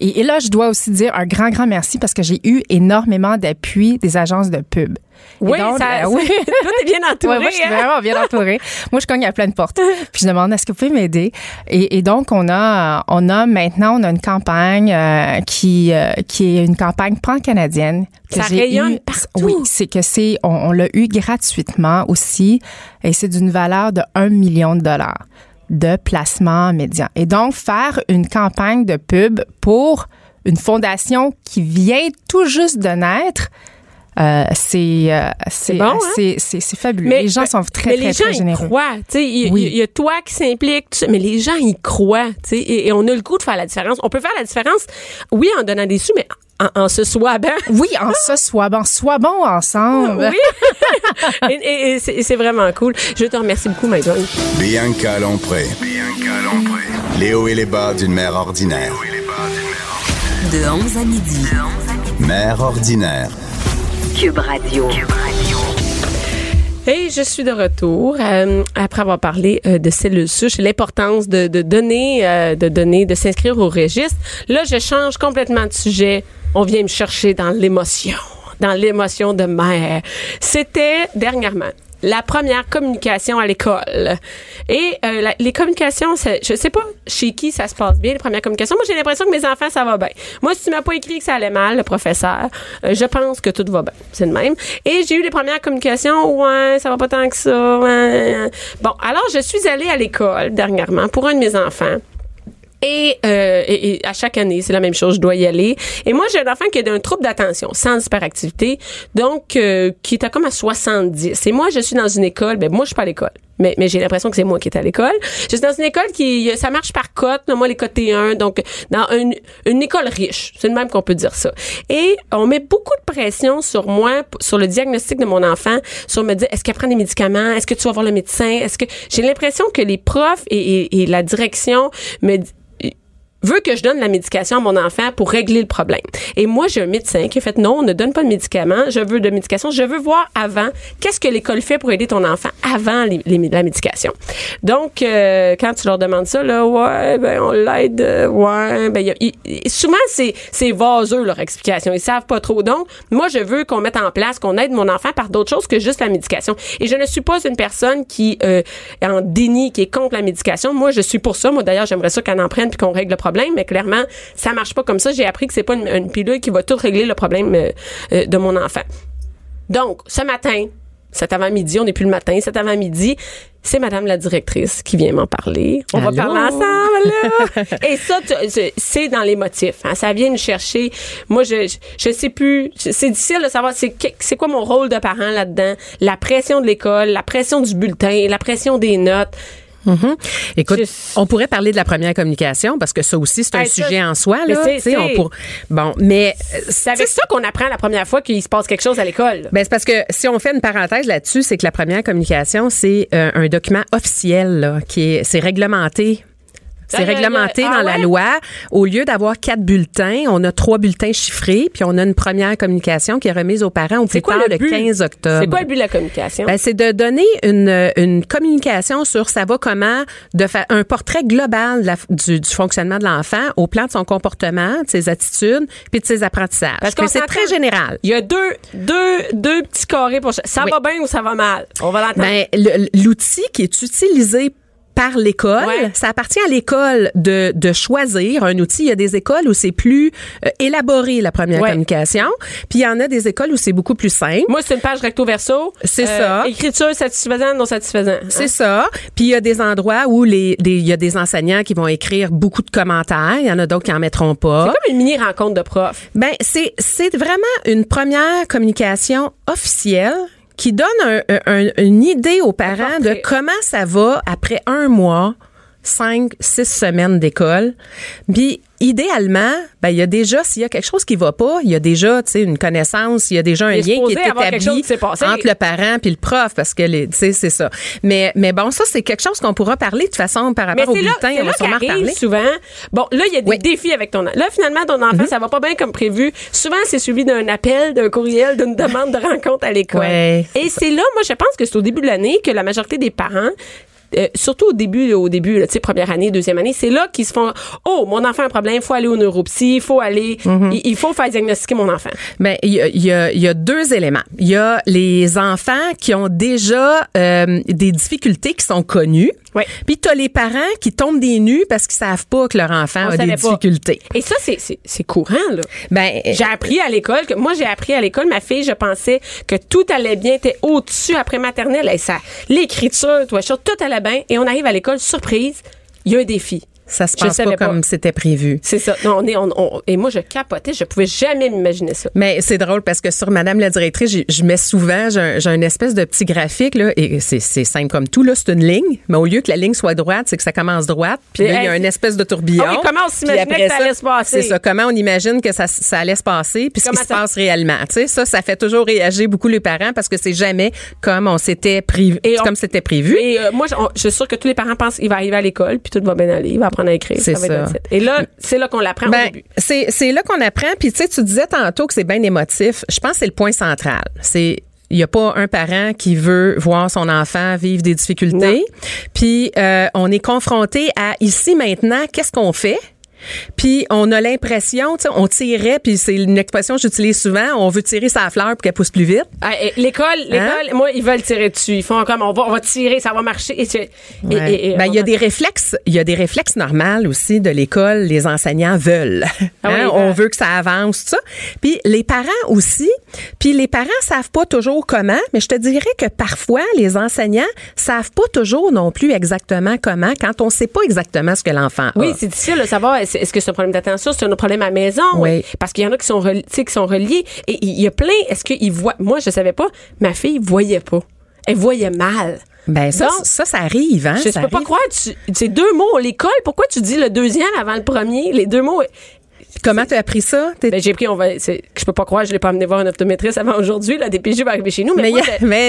Et, et là je dois aussi dire un grand grand merci parce que j'ai eu énormément d'appui des agences de pub. Oui, donc, ça, euh, oui. est bien entouré. moi, je suis hein? vraiment bien entourée. moi, je cogne à plein de portes. Puis je demande, est-ce que vous pouvez m'aider? Et, et, donc, on a, on a maintenant, on a une campagne euh, qui, euh, qui est une campagne pan-canadienne. Ça rayonne partout. Oui, c'est que c'est, on, on l'a eu gratuitement aussi. Et c'est d'une valeur de 1 million de dollars de placement médian. Et donc, faire une campagne de pub pour une fondation qui vient tout juste de naître, euh, c'est euh, c'est bon, hein? c'est fabuleux. les gens sont très mais très, les gens très généreux. Y croient, il y, a toi qui s'implique, mais les gens y croient, et, et, on a le goût de faire la différence. On peut faire la différence, oui, en donnant des sous, mais en, se swabant. Oui, en se swabant. Soibons ensemble. Oui. et, c'est vraiment cool. Je te remercie beaucoup, Maïdon. Bianca Lompré. Bianca Lompré. Léo et les bas d'une mère ordinaire. De 11 à midi. Mère ordinaire. Cube Radio. Cube Radio. Et je suis de retour euh, après avoir parlé euh, de cellules souches, l'importance de, de donner, euh, de donner, de s'inscrire au registre. Là, je change complètement de sujet. On vient me chercher dans l'émotion, dans l'émotion de mère. C'était dernièrement la première communication à l'école. Et euh, les communications, je sais pas chez qui ça se passe bien, les premières communications. Moi, j'ai l'impression que mes enfants, ça va bien. Moi, si tu m'as pas écrit que ça allait mal, le professeur, euh, je pense que tout va bien. C'est le même. Et j'ai eu les premières communications, ouais, ça va pas tant que ça. Bon, alors, je suis allée à l'école dernièrement pour un de mes enfants. Euh, et, à chaque année, c'est la même chose, je dois y aller. Et moi, j'ai un enfant qui a un trouble d'attention, sans hyperactivité, donc euh, qui est à comme à 70. Et moi, je suis dans une école, ben moi, je suis pas à l'école. Mais, mais j'ai l'impression que c'est moi qui est à l'école. Je suis dans une école qui, ça marche par cote. Moi, les cotes T1, donc dans une, une école riche. C'est le même qu'on peut dire ça. Et on met beaucoup de pression sur moi, sur le diagnostic de mon enfant, sur me dire, est-ce qu'elle prend des médicaments? Est-ce que tu vas voir le médecin? Est-ce que j'ai l'impression que les profs et, et, et la direction me veut que je donne la médication à mon enfant pour régler le problème. Et moi, j'ai un médecin qui a fait non, on ne donne pas de médicaments, je veux de médication, je veux voir avant qu'est-ce que l'école fait pour aider ton enfant avant la médication. Donc, euh, quand tu leur demandes ça, là, ouais, ben on l'aide, euh, ouais, ben y a, souvent c'est c'est vaseux leur explication, ils savent pas trop. Donc, moi, je veux qu'on mette en place, qu'on aide mon enfant par d'autres choses que juste la médication. Et je ne suis pas une personne qui euh, est en déni, qui est contre la médication. Moi, je suis pour ça. Moi, d'ailleurs, j'aimerais ça qu'on en prenne puis qu'on règle le problème, mais clairement, ça marche pas comme ça. J'ai appris que c'est pas une, pilule qui va tout régler le problème euh, euh, de mon enfant. Donc, ce matin, cet avant-midi, on n'est plus le matin, cet avant-midi, c'est Madame la directrice qui vient m'en parler. On va parler ensemble. Là. Et ça, c'est dans les motifs. Hein. Ça vient nous chercher. Moi, je, je, sais plus. C'est difficile de savoir c'est c'est quoi mon rôle de parent là-dedans. La pression de l'école, la pression du bulletin, la pression des notes. Mm-hmm. Écoute, on pourrait parler de la première communication parce que ça aussi c'est un sujet en soi là. C'est, on pour... Bon, mais c'est avec ça qu'on apprend la première fois qu'il se passe quelque chose à l'école. Ben c'est parce que si on fait une parenthèse là-dessus, c'est que la première communication c'est euh, un document officiel là, qui est c'est réglementé c'est réglementé dans la ah loi. Au lieu d'avoir quatre bulletins, on a trois bulletins chiffrés, puis on a une première communication qui est remise aux parents au plus tard le, 15 octobre. C'est quoi le but de la communication? Ben, c'est de donner une, une communication sur ça va comment, de faire un portrait global du, du, fonctionnement de l'enfant au plan de son comportement, de ses attitudes, puis de ses apprentissages. Parce que c'est très général. Il y a deux, deux, deux petits carrés pour ça. va bien ou ça va mal? On va l'entendre. Ben, l'outil qui est utilisé par l'école. Ça appartient à l'école de, de choisir un outil. Il y a des écoles où c'est plus euh, élaboré la première communication, puis il y en a des écoles où c'est beaucoup plus simple. Moi, c'est une page recto verso. C'est euh, ça. Écriture satisfaisante, non satisfaisant. C'est ça. Puis il y a des endroits où les, il y a des enseignants qui vont écrire beaucoup de commentaires. Il y en a d'autres qui en mettront pas. C'est comme une mini rencontre de profs. Ben c'est c'est vraiment une première communication officielle qui donne une idée aux parents de comment ça va après un mois, cinq, six semaines d'école. Puis idéalement, ben il y a déjà s'il y a quelque chose qui va pas, il y a déjà tu sais une connaissance, il y a déjà un lien qui est établi entre le parent puis le prof parce que tu sais c'est ça. Mais mais bon ça c'est quelque chose qu'on pourra parler de toute façon par rapport au bulletin, on va sûrement parler. souvent. Bon, là il y a des défis avec ton là finalement ton enfant mm-hmm. ça va pas bien comme prévu. Souvent c'est suivi d'un appel, d'un courriel, d'une demande de rencontre à l'école. Et c'est là moi je pense que c'est au début de l'année que la majorité des parents euh, surtout au début, au début, tu sais, première année, deuxième année, c'est là qu'ils se font, oh, mon enfant a un problème, il faut aller au neuropsy, il faut aller, mhm. il, faut faire diagnostiquer mon enfant. Mais ben, il y a, y, a, y a, deux éléments. Il y a les enfants qui ont déjà euh, des difficultés qui sont connues. Ouais. Puis tu as les parents qui tombent des nues parce qu'ils savent pas que leur enfant a des difficultés. Et ça, c'est, c'est, courant, là. Ben, j'ai appris à l'école que, moi, j'ai appris à l'école, ma fille, je pensais que tout allait bien, était au-dessus après maternelle. Et ça, l'écriture, toi, tout allait bien. Et on arrive à l'école, surprise, il y a un défi. Ça se passe pas, comme c'était prévu. C'est ça. Non, on est, on, et moi, je capotais. Je pouvais jamais m'imaginer ça. Mais c'est drôle parce que sur Madame la directrice, je mets souvent, j'ai un, espèce de petit graphique, là, et c'est simple comme tout, là. C'est une ligne, mais au lieu que la ligne soit droite, c'est que ça commence droite. Puis là, il y a une espèce de tourbillon. Ah comment on s'imagine que ça allait se passer? C'est ça. Comment on imagine que ça, ça allait se passer, puis ce qui se passe réellement. Tu sais, ça, ça fait toujours réagir beaucoup les parents parce que c'est jamais comme on s'était prévu, comme c'était prévu. Et euh, moi, je, suis sûre que tous les parents pensent qu'il va arriver à l'école, puis tout va bien aller, il va apprendre à écrire. C'est ça. Et là, c'est là qu'on l'apprend ben, au début. C'est là qu'on apprend. Puis tu sais, tu disais tantôt que c'est bien émotif. Je pense que c'est le point central. C'est il n'y a pas un parent qui veut voir son enfant vivre des difficultés. Puis euh, on est confronté à ici maintenant, qu'est-ce qu'on fait? Puis on a l'impression, tu sais, on tirait, puis c'est une expression que j'utilise souvent, on veut tirer sa fleur pour qu'elle pousse plus vite. Ah, l'école, hein? l'école, moi, ils veulent tirer dessus. Ils font comme, on va, on va tirer, ça va marcher. Et, ben, il y a des réflexes, il y a des réflexes normaux aussi de l'école, les enseignants veulent. Ah hein? on veut que ça avance, ça. Puis les parents aussi. Puis les parents savent pas toujours comment, mais je te dirais que parfois, les enseignants savent pas toujours non plus exactement comment quand on sait pas exactement ce que l'enfant a. Oui, c'est difficile de savoir est-ce que c'est un problème d'attention, c'est un problème à la maison? Oui. Parce qu'il y en a qui sont, qui sont reliés. Et il y a plein, est-ce qu'ils voient, moi, je savais pas, ma fille voyait pas. Elle voyait mal. Ben ça, ça, ça arrive, hein? Je peux pas croire. C'est deux mots. L'école, pourquoi tu dis le deuxième avant le premier? Les deux mots. Comment tu as appris ça? Ben, j'ai pris, on va, je peux pas croire, je l'ai pas amené voir un optométriste avant aujourd'hui, la DPJ va arriver chez nous. Mais,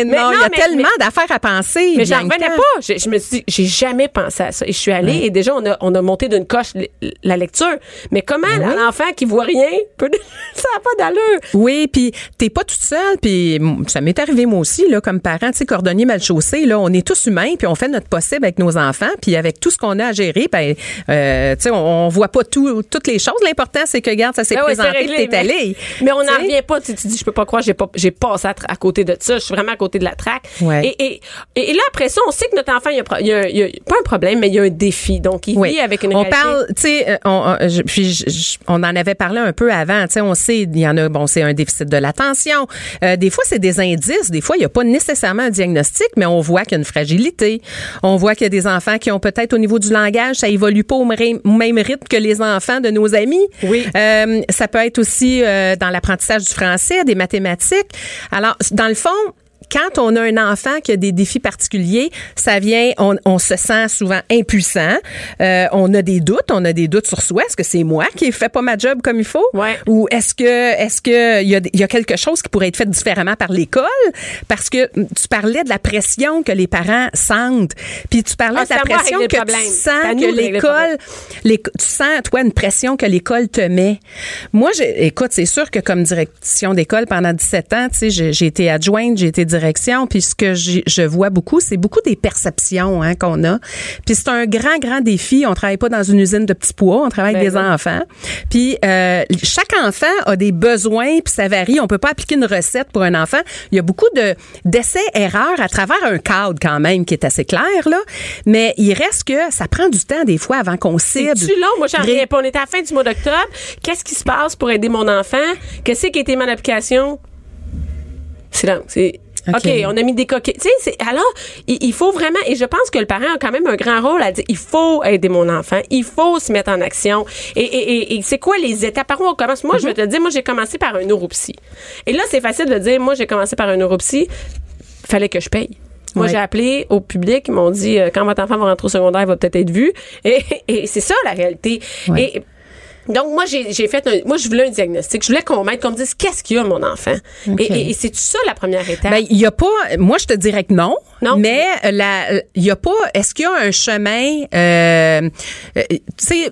non, il y a tellement d'affaires à penser. Mais j'en revenais pas. Je, me suis dit, j'ai jamais pensé à ça. Et je suis allée et déjà, on a, on a monté d'une coche la lecture. Mais comment l'enfant qui voit rien peut, ça n'a pas d'allure. Oui, puis t'es pas toute seule, puis ça m'est arrivé moi aussi, là, comme parent, tu sais, cordonnier mal chaussé, là, on est tous humains, puis on fait notre possible avec nos enfants, puis avec tout ce qu'on a à gérer, ben, euh, tu sais, on, voit pas tout, toutes les choses. L'important, c'est que, regarde, ça s'est ben présenté, ouais, t'es allé. Mais on n'en revient pas. Tu te dis, je peux pas croire, j'ai pas, j'ai passé à, côté de ça. Je suis vraiment à côté de la traque. Et, et, et, là, après ça, on sait que notre enfant, il y a, il y a, pas un problème, mais il y a un défi. Donc, il vit avec une On parle, tu sais, euh, on, puis on en avait parlé un peu avant. Tu sais, on sait, il y en a, bon, c'est un déficit de l'attention. Euh, des fois, c'est des indices. Des fois, il n'y a pas nécessairement un diagnostic, mais on voit qu'il y a une fragilité. On voit qu'il y a des enfants qui ont peut-être au niveau du langage, ça évolue pas au même rythme que les enfants de nos amis. Oui. Euh, ça peut être aussi euh, dans l'apprentissage du français, des mathématiques. Alors, dans le fond, quand on a un enfant qui a des défis particuliers, ça vient, on, on se sent souvent impuissant. Euh, on a des doutes, on a des doutes sur soi. Est-ce que c'est moi qui fais pas ma job comme il faut, ouais. ou est-ce que est-ce que il y a, y a quelque chose qui pourrait être fait différemment par l'école? Parce que tu parlais de la pression que les parents sentent, puis tu parlais ah, de la pression que tu sens que l'école, tu sens toi une pression que l'école te met. Moi, écoute, c'est sûr que comme direction d'école pendant 17 ans, tu sais, j'ai été adjointe, j'ai été direction. Puis ce que je vois beaucoup, c'est beaucoup des perceptions hein, qu'on a. Puis c'est un grand, grand défi. On travaille pas dans une usine de petits pois, on travaille avec ben des enfants. Puis euh, chaque enfant a des besoins, puis ça varie. On peut pas appliquer une recette pour un enfant. Il y a beaucoup de d'essais erreurs à travers un cadre quand même qui est assez clair là. Mais il reste que ça prend du temps des fois avant qu'on cible. C'est long? Moi j'en reviens pas. On est à la fin du mois d'octobre. Qu'est-ce qui se passe pour aider mon enfant? Qu'est-ce qui a été mon application? Silence. C'est OK, on a mis des coquilles. Tu sais, alors, il, faut vraiment, et je pense que le parent a quand même un grand rôle à dire, il faut aider mon enfant, il faut se mettre en action. Et, et, et, c'est quoi les étapes? Par où on commence? Moi, je vais mhm. te dire, moi, j'ai commencé par un neuropsy. Et là, c'est facile de dire, moi, j'ai commencé par un neuropsy, fallait que je paye. Moi, j'ai appelé au public, ils m'ont dit, euh, quand votre enfant va rentrer au secondaire, il va peut-être être vu. Et, et c'est ça, la réalité. Et donc, moi, j'ai fait un, moi, je voulais un diagnostic. Je voulais qu'on m'aide, qu'on me dise qu'est-ce qu'il y a, mon enfant? Et, et, c'est tout ça, la première étape. Ben, il y a pas, moi, je te dirais que non. Non. Mais la, il y a pas, est-ce qu'il y a un chemin, euh, euh tu sais,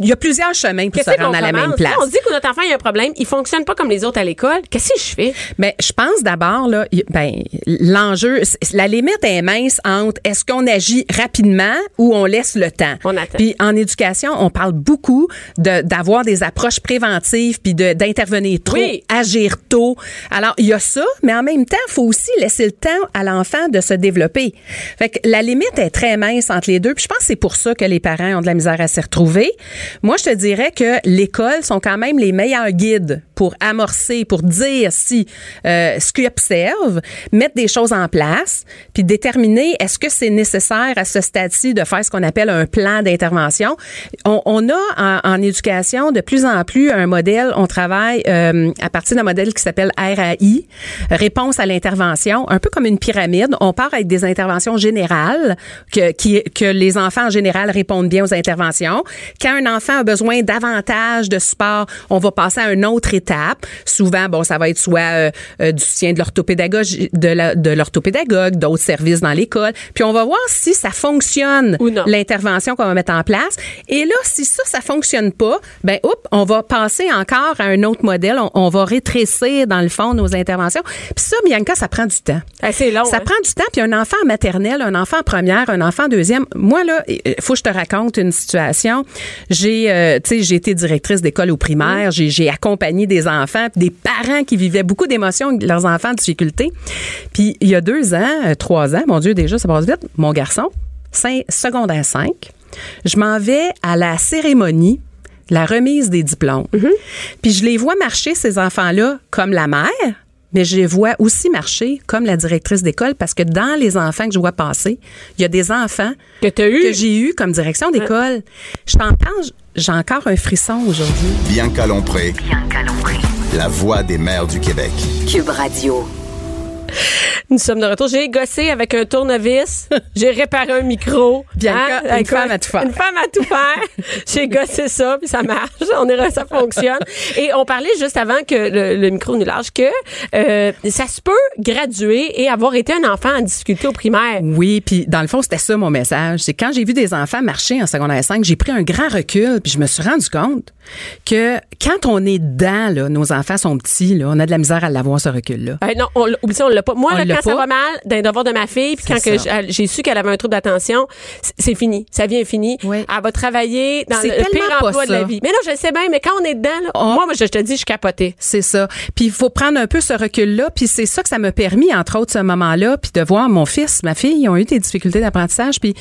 il y a plusieurs chemins pour se rendre à la même place. on dit que notre enfant a un problème, il fonctionne pas comme les autres à l'école. Qu'est-ce que je fais? Mais ben, je pense d'abord là, ben l'enjeu, la limite est mince entre est-ce qu'on agit rapidement ou on laisse le temps. On attend. Puis en éducation, on parle beaucoup de d'avoir des approches préventives puis de d'intervenir trop, agir tôt. Alors il y a ça, mais en même temps, il faut aussi laisser le temps à l'enfant de se développer. Fait que la limite est très mince entre les deux. Puis je pense que c'est pour ça que les parents ont de la misère à s'y retrouver. Moi, je te dirais que l'école sont quand même les meilleurs guides pour amorcer, pour dire si euh, ce qu'ils observent, mettre des choses en place, puis déterminer est-ce que c'est nécessaire à ce stade-ci de faire ce qu'on appelle un plan d'intervention. On, a en, éducation de plus en plus un modèle, on travaille euh, à partir d'un modèle qui s'appelle RAI, réponse à l'intervention, un peu comme une pyramide. On part avec des interventions générales que, que les enfants en général répondent bien aux interventions. Quand un enfant a besoin davantage de support, on va passer à une autre Souvent, bon, ça va être soit euh, euh, du soutien de l'orthopédagogue, de l'orthopédagogue, d'autres services dans l'école. Puis on va voir si ça fonctionne, l'intervention qu'on va mettre en place. Et là, si ça, ça fonctionne pas, ben, oups, on va passer encore à un autre modèle. On, va rétrécir, dans le fond, nos interventions. Puis ça, Bianca, ça prend du temps. C'est long. Ça hein? prend du temps. Puis un enfant maternel, un enfant première, un enfant deuxième. Moi, là, il faut que je te raconte une situation. J'ai euh, tu sais, j'ai été directrice d'école au primaire, j'ai accompagné des enfants, des parents qui vivaient beaucoup d'émotions avec leurs enfants en difficulté. Puis il y a deux ans, euh, trois ans, mon Dieu, déjà, ça passe vite, mon garçon, secondaire 5, je m'en vais à la cérémonie la remise des diplômes. Mm-hmm. Puis je les vois marcher, ces enfants-là, comme la mère, mais je les vois aussi marcher comme la directrice d'école parce que dans les enfants que je vois passer, il y a des enfants que, que j'ai eu comme direction d'école. Je t'entends, j'ai encore un frisson aujourd'hui. Bianca Lompré. Bianca Lompré. La voix des mères du Québec. Cube Radio. Nous sommes de retour. J'ai gossé avec un tournevis. J'ai réparé un micro. Bien, hein? une femme à tout faire. Une femme à tout faire. J'ai gossé ça, puis ça marche. On est, ça fonctionne. Et on parlait juste avant que le, micro nous lâche que euh, ça se peut graduer et avoir été un enfant en difficulté au primaire. Oui, puis dans le fond, c'était ça mon message. C'est quand j'ai vu des enfants marcher en secondaire 5, j'ai pris un grand recul, puis je me suis rendu compte que quand on est dedans, là, nos enfants sont petits, là, on a de la misère à l'avoir, ce recul-là. Euh, non, on, oublie ça, on l'a pas. Moi, quand ça va mal, d'un devoir de ma fille, puis quand j'ai su qu'elle avait un trouble d'attention, c'est fini. Ça vient fini. Elle va travailler dans le pire emploi de la vie. Mais non, je sais bien, mais quand on est dedans, là, moi, moi, je te dis, je suis capotée. C'est ça. Puis il faut prendre un peu ce recul-là, puis c'est ça que ça m'a permis, entre autres, ce moment-là, puis de voir mon fils, ma fille, ils ont eu des difficultés d'apprentissage, puis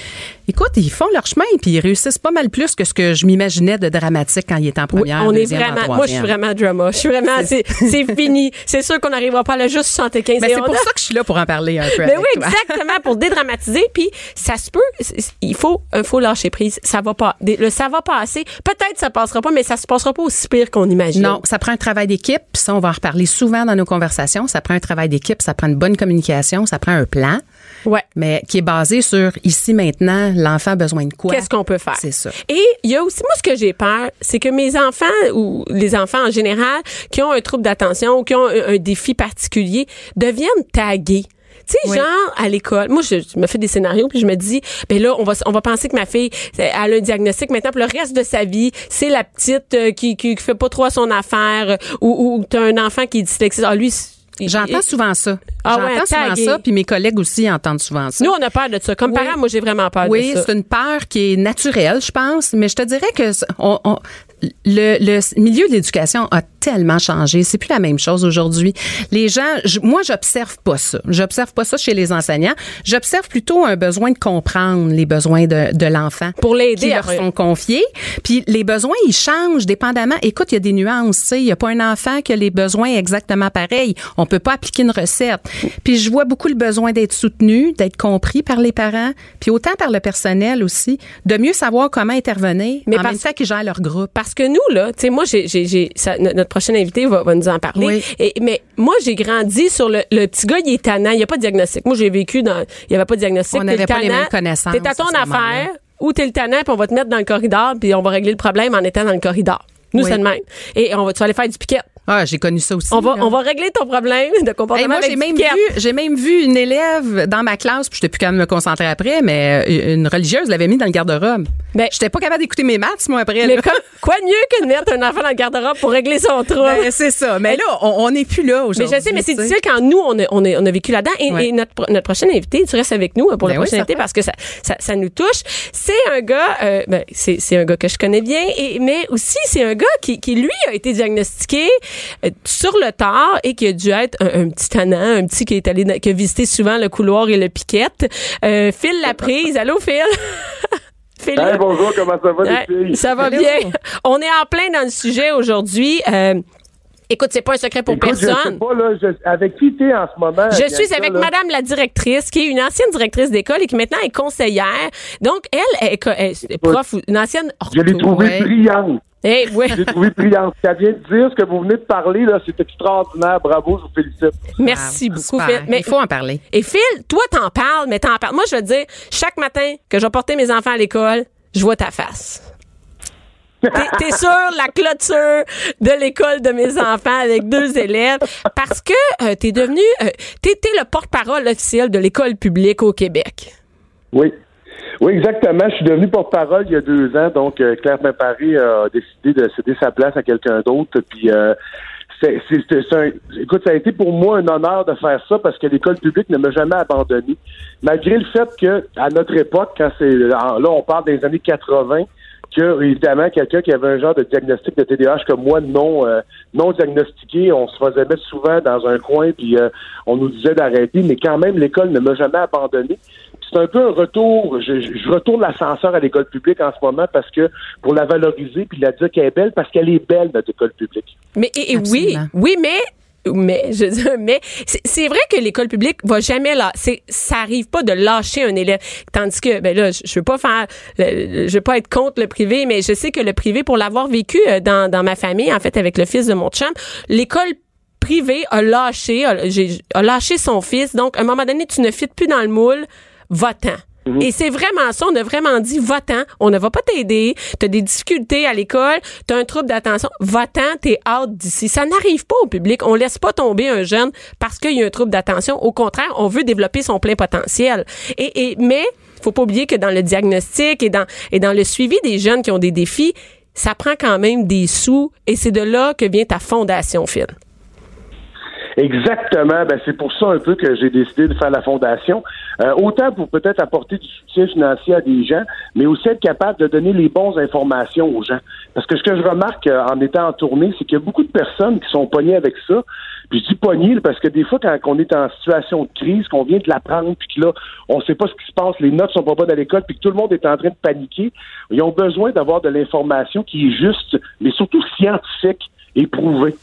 écoute, ils font leur chemin, puis ils réussissent pas mal plus que ce que je m'imaginais de dramatique quand ils étaient en première. on est vraiment, moi, je suis vraiment drama. Je suis vraiment, c'est fini. C'est sûr qu'on n'arrivera pas à le juste 75 Mais c'est pour ça que je suis là pour en parler un peu. Mais oui, exactement, pour dédramatiser. Puis ça se peut, il faut, il faut lâcher prise. Ça va pas, le ça va passer. Peut-être ça passera pas, mais ça se passera pas aussi pire qu'on imagine. Non, ça prend un travail d'équipe. Ça, on va en reparler souvent dans nos conversations. Ça prend un travail d'équipe, ça prend une bonne communication, ça prend un plan. Ouais. Mais qui est basé sur ici maintenant, l'enfant a besoin de quoi? Qu'est-ce qu'on peut faire? C'est ça. Et il y a aussi, moi, ce que j'ai peur, c'est que mes enfants ou les enfants en général qui ont un trouble d'attention ou qui ont un, défi particulier deviennent tagués. Tu sais, genre, à l'école, moi, je, me fais des scénarios, puis je me dis, ben là, on va, on va penser que ma fille, a un diagnostic maintenant pour le reste de sa vie. C'est la petite euh, qui, qui, fait pas trop son affaire, euh, ou, ou t'as un enfant qui est dyslexique. Ah, lui, J'entends souvent ça. Ah J'entends souvent ça, puis mes collègues aussi entendent souvent ça. Nous, on a peur de ça. Comme parents, moi, j'ai vraiment peur de ça. Oui, c'est une peur qui est naturelle, je pense, mais je te dirais que on, on, le, le, milieu de l'éducation a tellement changé. C'est plus la même chose aujourd'hui. Les gens, moi, j'observe pas ça. J'observe pas ça chez les enseignants. J'observe plutôt un besoin de comprendre les besoins de, de l'enfant. Pour l'aider. Qui leur sont confiés. Puis les besoins, ils changent dépendamment. Écoute, il y a des nuances. Il y a pas un enfant qui a les besoins exactement pareils. On peut pas appliquer une recette. Puis je vois beaucoup le besoin d'être soutenu, d'être compris par les parents, puis autant par le personnel aussi, de mieux savoir comment intervenir Mais en même temps qu'ils gèrent leur groupe. Parce que nous, là, tu sais, moi, j'ai, j'ai, notre prochain invité va, va nous en parler. Et, mais moi, j'ai grandi sur le, le petit gars, il est tannant, il n'y a pas de diagnostic. Moi, j'ai vécu dans, il n'y avait pas de diagnostic. On n'avait pas les mêmes connaissances. T'es à ton affaire, ou t'es le tannant, puis on va te mettre dans le corridor, puis on va régler le problème en étant dans le corridor. Nous, c'est le même. Et on va, tu vas aller faire du piquet. Ah, j'ai connu ça aussi. On va, on va régler ton problème de comportement moi, j'ai même vu, j'ai même vu une élève dans ma classe, puis j'étais plus capable de me concentrer après, mais euh, une religieuse l'avait mis dans le garde-robe. Ben, j'étais pas capable d'écouter mes maths, moi, après. Mais quoi de mieux que de mettre un enfant dans le garde-robe pour régler son trouble? Ben, c'est ça. Mais là, on n'est plus là aujourd'hui. Mais je sais, mais c'est difficile quand nous, on a, on a, on a vécu là-dedans. Et, notre, notre prochaine invité, tu restes avec nous pour la ben prochaine invité parce que ça, ça, ça, nous touche. C'est un gars, euh, ben, c'est, c'est un gars que je connais bien, et, mais aussi, c'est un gars qui, qui, lui, a été diagnostiqué euh, sur le tard et qui a dû être un, petit tannant, un petit qui est allé qui a visité souvent le couloir et le piquette. Euh, Phil la prise. Allô Phil? Phil. bonjour, comment ça va les filles? Ça va bien. On est en plein dans le sujet aujourd'hui. Euh, Écoute, c'est pas un secret pour personne. Je sais pas, là, avec qui t'es en ce moment? Je suis avec Madame la directrice, qui est une ancienne directrice d'école et qui maintenant est conseillère. Donc, elle est, est prof, une ancienne Je l'ai trouvée brillante. Eh, ouais. J'ai trouvé brillante. Ce qu'elle vient de dire, ce que vous venez de parler, là, c'est extraordinaire. Bravo, je vous félicite. Merci beaucoup, Phil. Mais il faut en parler. Et Phil, toi, t'en parles, mais t'en parles. Moi, je veux te dire, chaque matin que je vais porter mes enfants à l'école, je vois ta face. T'es sur la clôture de l'école de mes enfants avec deux élèves parce que euh, t'es devenu, euh, t'étais le porte-parole officiel de l'école publique au Québec. Oui. Oui, exactement. Je suis devenu porte-parole il y a deux ans. Donc, euh, Claire Paris a décidé de céder sa place à quelqu'un d'autre. Puis, euh, c'est, un, écoute, ça a été pour moi un honneur de faire ça parce que l'école publique ne m'a jamais abandonné. Malgré le fait que, à notre époque, quand c'est, là, on parle des années 80, que évidemment quelqu'un qui avait un genre de diagnostic de TDAH comme moi non euh, non diagnostiqué, on se faisait mettre souvent dans un coin puis euh, on nous disait d'arrêter, mais quand même l'école ne m'a jamais abandonné c'est un peu un retour. Je, retourne l'ascenseur à l'école publique en ce moment parce que pour la valoriser puis la dire qu'elle est belle parce qu'elle est belle notre école publique. Mais et, oui, oui, mais mais je mais c'est vrai que l'école publique va jamais là ça arrive pas de lâcher un élève tandis que ben là je, je veux pas faire je veux pas être contre le privé mais je sais que le privé pour l'avoir vécu euh, dans, dans ma famille en fait avec le fils de mon chum l'école privé a lâché, a, lâché son fils. Donc, à un moment donné, tu ne fites plus dans le moule, va-t'en. Mhm. Et c'est vraiment ça. On a vraiment dit, va-t'en. On ne va pas t'aider. Tu as des difficultés à l'école. Tu as un trouble d'attention. Va-t'en. T'es out d'ici. Ça n'arrive pas au public. On laisse pas tomber un jeune parce qu'il y a un trouble d'attention. Au contraire, on veut développer son plein potentiel. Et, et, mais, faut pas oublier que dans le diagnostic et dans, et dans le suivi des jeunes qui ont des défis, ça prend quand même des sous et c'est de là que vient ta fondation, Phil. Exactement. Ben, c'est pour ça un peu que j'ai décidé de faire la fondation. Euh, autant pour peut-être apporter du soutien financier à des gens, mais aussi être capable de donner les bonnes informations aux gens. Parce que ce que je remarque euh, en étant en tournée, c'est qu'il y a beaucoup de personnes qui sont pognées avec ça. Puis je dis pognées parce que des fois, quand on est en situation de crise, qu'on vient de l'apprendre, puis que là, on sait pas ce qui se passe, les notes sont pas bonnes à l'école, puis que tout le monde est en train de paniquer, ils ont besoin d'avoir de l'information qui est juste, mais surtout scientifique et prouvée.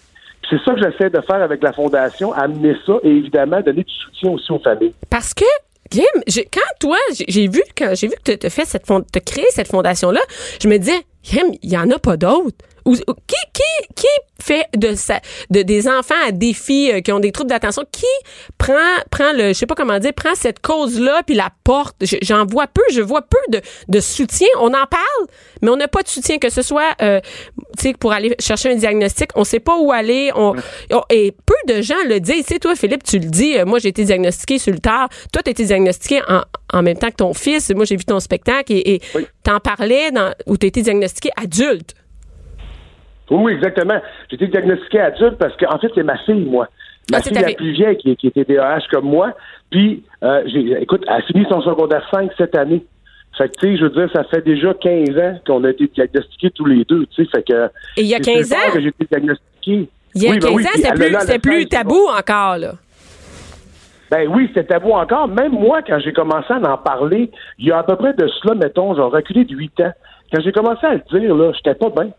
C'est ça que j'essaie de faire avec la Fondation, amener ça et évidemment donner du soutien aussi aux familles. Parce que Kim, quand toi, j'ai vu que tu as fait cette as créé cette fondation là, je me disais, Kim, il y en a pas d'autres. Ou, qui, qui, qui fait de, sa, de des enfants à défi euh, qui ont des troubles d'attention, qui prend, prend le, je sais pas comment dire, prend cette cause-là puis la porte? J'en vois peu, je vois peu de, de soutien. On en parle, mais on n'a pas de soutien que ce soit, euh, tu sais, pour aller chercher un diagnostic. On sait pas où aller. On, et peu de gens le disent. Tu sais, toi, Philippe, tu le dis. Euh, moi, j'ai été diagnostiqué sur le tard. Toi, tu été diagnostiqué en, en même temps que ton fils. Moi, j'ai vu ton spectacle et, et t'en parlais dans, où tu été diagnostiqué adulte. Oui, exactement. J'ai été diagnostiqué adulte parce qu'en en fait, c'est ma fille, moi. Ma ah, fille la plus vieille qui, qui était DAH comme moi. Puis, euh, écoute, elle a fini son secondaire 5 cette année. Fait que, tu sais, je veux dire, ça fait déjà 15 ans qu'on a été diagnostiqués tous les deux, tu sais. Fait que. Et il y a 15 ans? que j'ai été diagnostiqué. Il y a 15 ben ans, c'est plus, plus tabou encore, là. Ben oui, c'était tabou encore. Même moi, quand j'ai commencé à en parler, il y a à peu près de cela, mettons, j'ai reculé de 8 ans. Quand j'ai commencé à le dire, là, j'étais pas bien.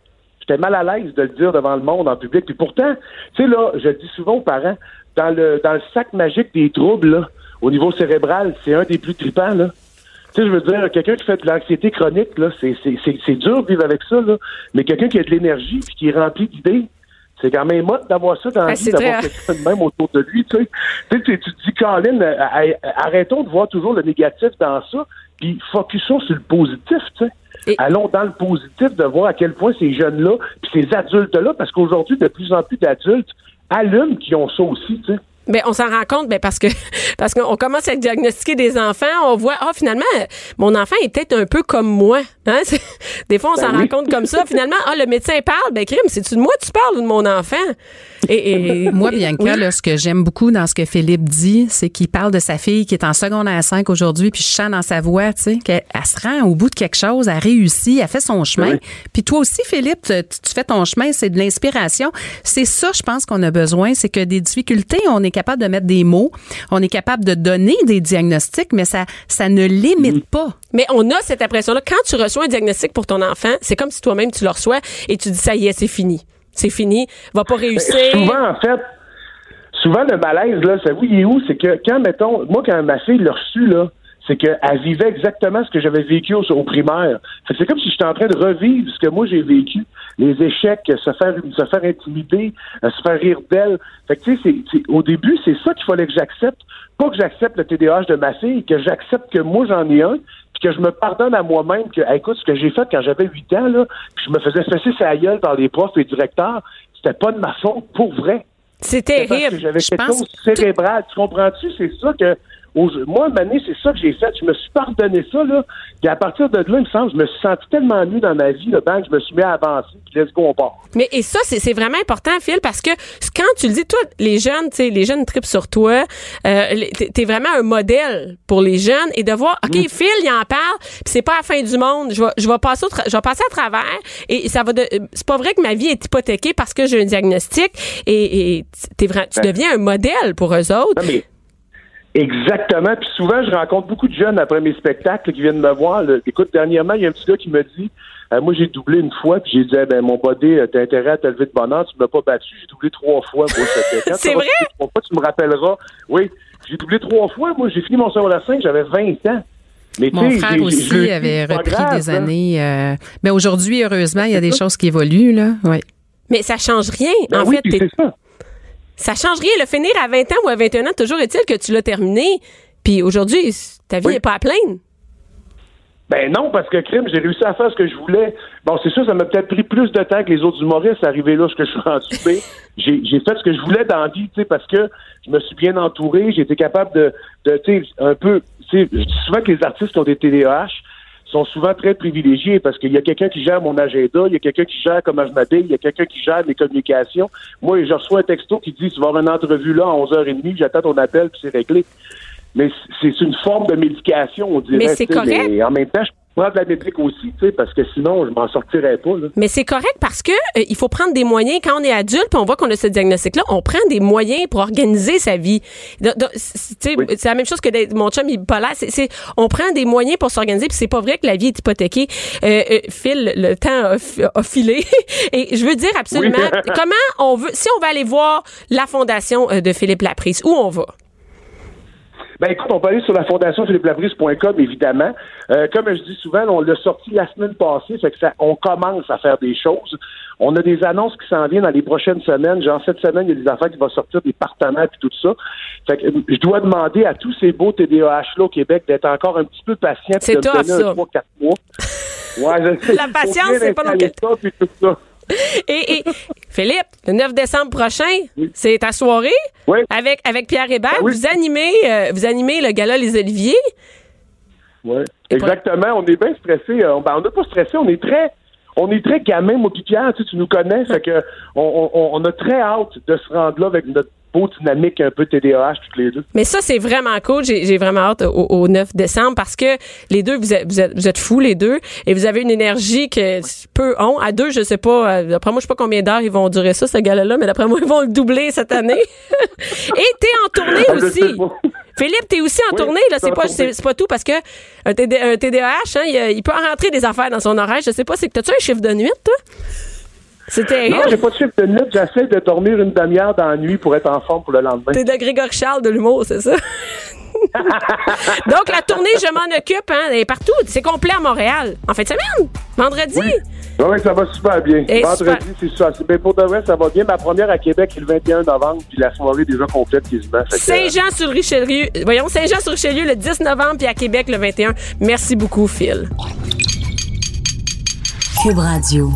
J'étais mal à l'aise de le dire devant le monde en public. Puis pourtant, tu sais, là, je dis souvent aux parents, dans le, dans le sac magique des troubles, là, au niveau cérébral, c'est un des plus tripants, là. Tu sais, je veux dire, quelqu'un qui fait de l'anxiété chronique, là, c'est, c'est, c'est, dur de vivre avec ça, là. Mais quelqu'un qui a de l'énergie puis qui est rempli d'idées, c'est quand même mode d'avoir ça dans la ah, vie, d'avoir quelqu'un de même autour de lui, tu sais. Tu, sais, tu dis, Colin, euh, arrêtons de voir toujours le négatif dans ça, puis focusons sur le positif, tu sais. Allons dans le positif de voir à quel point ces jeunes-là, puis ces adultes-là, parce qu'aujourd'hui, de plus en plus d'adultes allument qui ont ça aussi, tu sais. Ben, on s'en rend compte, ben, parce que parce qu'on commence à diagnostiquer des enfants, on voit, ah, finalement, mon enfant est peut-être un peu comme moi. Hein? Des fois, on s'en ben rend compte comme ça. Finalement, ah, le médecin parle, ben, crime, c'est-tu de moi tu parles ou de mon enfant? Et, moi, Bianca, là, ce que j'aime beaucoup dans ce que Philippe dit, c'est qu'il parle de sa fille qui est en secondaire 5 aujourd'hui, puis je sens dans sa voix, tu sais, qu'elle se rend au bout de quelque chose, elle réussit, elle fait son chemin. Puis toi aussi, Philippe, tu, tu fais ton chemin, c'est de l'inspiration. C'est ça, je pense qu'on a besoin, c'est que des difficultés, on est capable de mettre des mots, on est capable de donner des diagnostics, mais ça, ça ne limite mm. pas. Mais on a cette impression-là. Quand tu reçois un diagnostic pour ton enfant, c'est comme si toi-même tu le reçois et tu dis ça y est, c'est fini. C'est fini. Va pas réussir. Souvent, en fait, souvent le malaise, là, ça vous, il est où? C'est que quand, mettons, moi, quand ma fille l'a reçu, là, c'est qu'elle vivait exactement ce que j'avais vécu au, primaire. C'est comme si j'étais en train de revivre ce que moi j'ai vécu. Les échecs, se faire se faire intimider, euh, se faire rire d'elle. Fait que tu sais, au début, c'est ça qu'il fallait que j'accepte. Pas que j'accepte le TDAH de ma fille, que j'accepte que moi j'en ai un, puis que je me pardonne à moi-même que, écoute, ce que j'ai fait quand j'avais 8 ans, là, puis je me faisais fesser sa gueule par les profs et les directeurs, c'était pas de ma faute, pour vrai. C'est terrible. J'avais quelque chose cérébral. Tu comprends-tu? C'est ça que moi, Mané, c'est ça que j'ai fait. Je me suis pardonné ça, là. Et à partir de là, il me semble, je me suis senti tellement mieux dans ma vie, le banc, je me suis mis à avancer, puis let's go, on part. Mais, et ça, c'est vraiment important, Phil, parce que quand tu le dis, toi, les jeunes, tu sais, les jeunes tripent sur toi, euh, t'es vraiment un modèle pour les jeunes, et de voir, OK, mm. Phil, il en parle, puis c'est pas la fin du monde, je vais, je vais passer je vais passer à travers, et ça va de, c'est pas vrai que ma vie est hypothéquée parce que j'ai un diagnostic, et, et es tu ben. deviens un modèle pour eux autres. Exactement. Puis souvent, je rencontre beaucoup de jeunes après mes spectacles qui viennent me voir. Écoute, dernièrement, il y a un petit gars qui me dit euh, Moi, j'ai doublé une fois, puis j'ai dit eh ben, Mon body, euh, t'as intérêt à te lever de bonheur, tu m'as pas battu, j'ai doublé trois fois. C'est vrai? Pourquoi tu me rappelleras Oui, j'ai doublé trois fois. Moi, j'ai fini mon secondaire 5, j'avais 20 ans. Mais Mon frère aussi avait repris des années. Euh, mais aujourd'hui, heureusement, il y a des choses qui évoluent, là. Oui. Mais ça change rien. Ben en fait, c'est ça. Change rien. Le finir à 20 ans ou à 21 ans, toujours est-il que tu l'as terminé. Puis aujourd'hui, ta vie n'est pas à plaindre. Ben non, parce que crime, j'ai réussi à faire ce que je voulais. Bon, c'est sûr, ça m'a peut-être pris plus de temps que les autres humoristes à arriver là, ce que je suis rendu. j'ai, j'ai fait ce que je voulais dans la vie, tu sais, parce que je me suis bien entouré, j'ai été capable de, de tu sais, un peu, tu sais, je dis souvent que les artistes qui ont des TDAH sont souvent très privilégiés parce qu'il y a quelqu'un qui gère mon agenda, il y a quelqu'un qui gère comment je m'habille, il y a quelqu'un qui gère mes communications. Moi, je reçois un texto qui dit, tu vas avoir une entrevue là à 11h30, j'attends ton appel, puis c'est réglé mais c'est une forme de médication, on dirait. Mais c'est correct. Mais en même temps, je prends de la métrique aussi, tu sais, parce que sinon, je m'en sortirais pas. Là. Mais c'est correct parce que euh, il faut prendre des moyens quand on est adulte, puis on voit qu'on a ce diagnostic-là, on prend des moyens pour organiser sa vie. C'est la même chose que mon chum bipolaire. C'est, on prend des moyens pour s'organiser, puis c'est pas vrai que la vie est hypothéquée. Euh, euh Phil, le temps a, filé, et je veux dire absolument comment on veut, si on va aller voir la fondation euh, de Philippe Laprise, où on va? Ben écoute, on peut aller sur la fondation philippe-laprise.com, évidemment. Euh, comme je dis souvent, on l'a sorti la semaine passée, fait que ça, on commence à faire des choses. On a des annonces qui s'en viennent dans les prochaines semaines. Genre cette semaine, il y a des affaires qui vont sortir, des partenaires et tout ça. Fait que je dois demander à tous ces beaux TDAH là au Québec d'être encore un petit peu patient. C'est toi, ça. 3, 4 mois. Ouais, La patience, c'est pas ça, et, Philippe, le 9 décembre prochain, c'est ta soirée avec, avec Pierre Hébert. Vous animez euh, vous animez le gala Les Oliviers. Oui, exactement. On est bien stressé. Euh, ben, on n'est pas stressé, on est très on est très gamin, moi Pierre, tu, tu nous connais, fait que on, on, a très hâte de se rendre là avec notre dynamique un peu TDAH toutes les deux. Mais ça, c'est vraiment cool. J'ai vraiment hâte au, 9 décembre parce que les deux, vous êtes, vous êtes, vous êtes fous, les deux, et vous avez une énergie que peu ont. À deux, je sais pas, euh, d'après moi, je sais pas combien d'heures ils vont durer ça, ce gala-là, mais d'après moi, ils vont le doubler cette année. et t'es en tournée aussi. Philippe, t'es aussi en tournée, là. C'est pas, c'est pas tout parce que un, TDAH, hein, il, il, peut en rentrer des affaires dans son horaire. Je sais pas, c'est que t'as-tu un chiffre de nuit, toi? C'était Non, j'ai pas de chiffre de nuit. J'essaie de dormir une demi-heure dans la nuit pour être en forme pour le lendemain. T'es de Grégory Charles de l'humour, c'est ça? Donc, la tournée, je m'en occupe, hein, elle est partout. C'est complet à Montréal. En fin de semaine, vendredi. Oui, ça va super bien. vendredi, c'est ça. Ben, pour de vrai, ça va bien. Ma première à Québec est le 21 novembre, puis la soirée est déjà complète quasiment. Saint-Jean-sur-Richelieu. Voyons, Saint-Jean-sur-Richelieu le 10 novembre, puis à Québec le 21. Merci beaucoup, Phil. Cube Radio.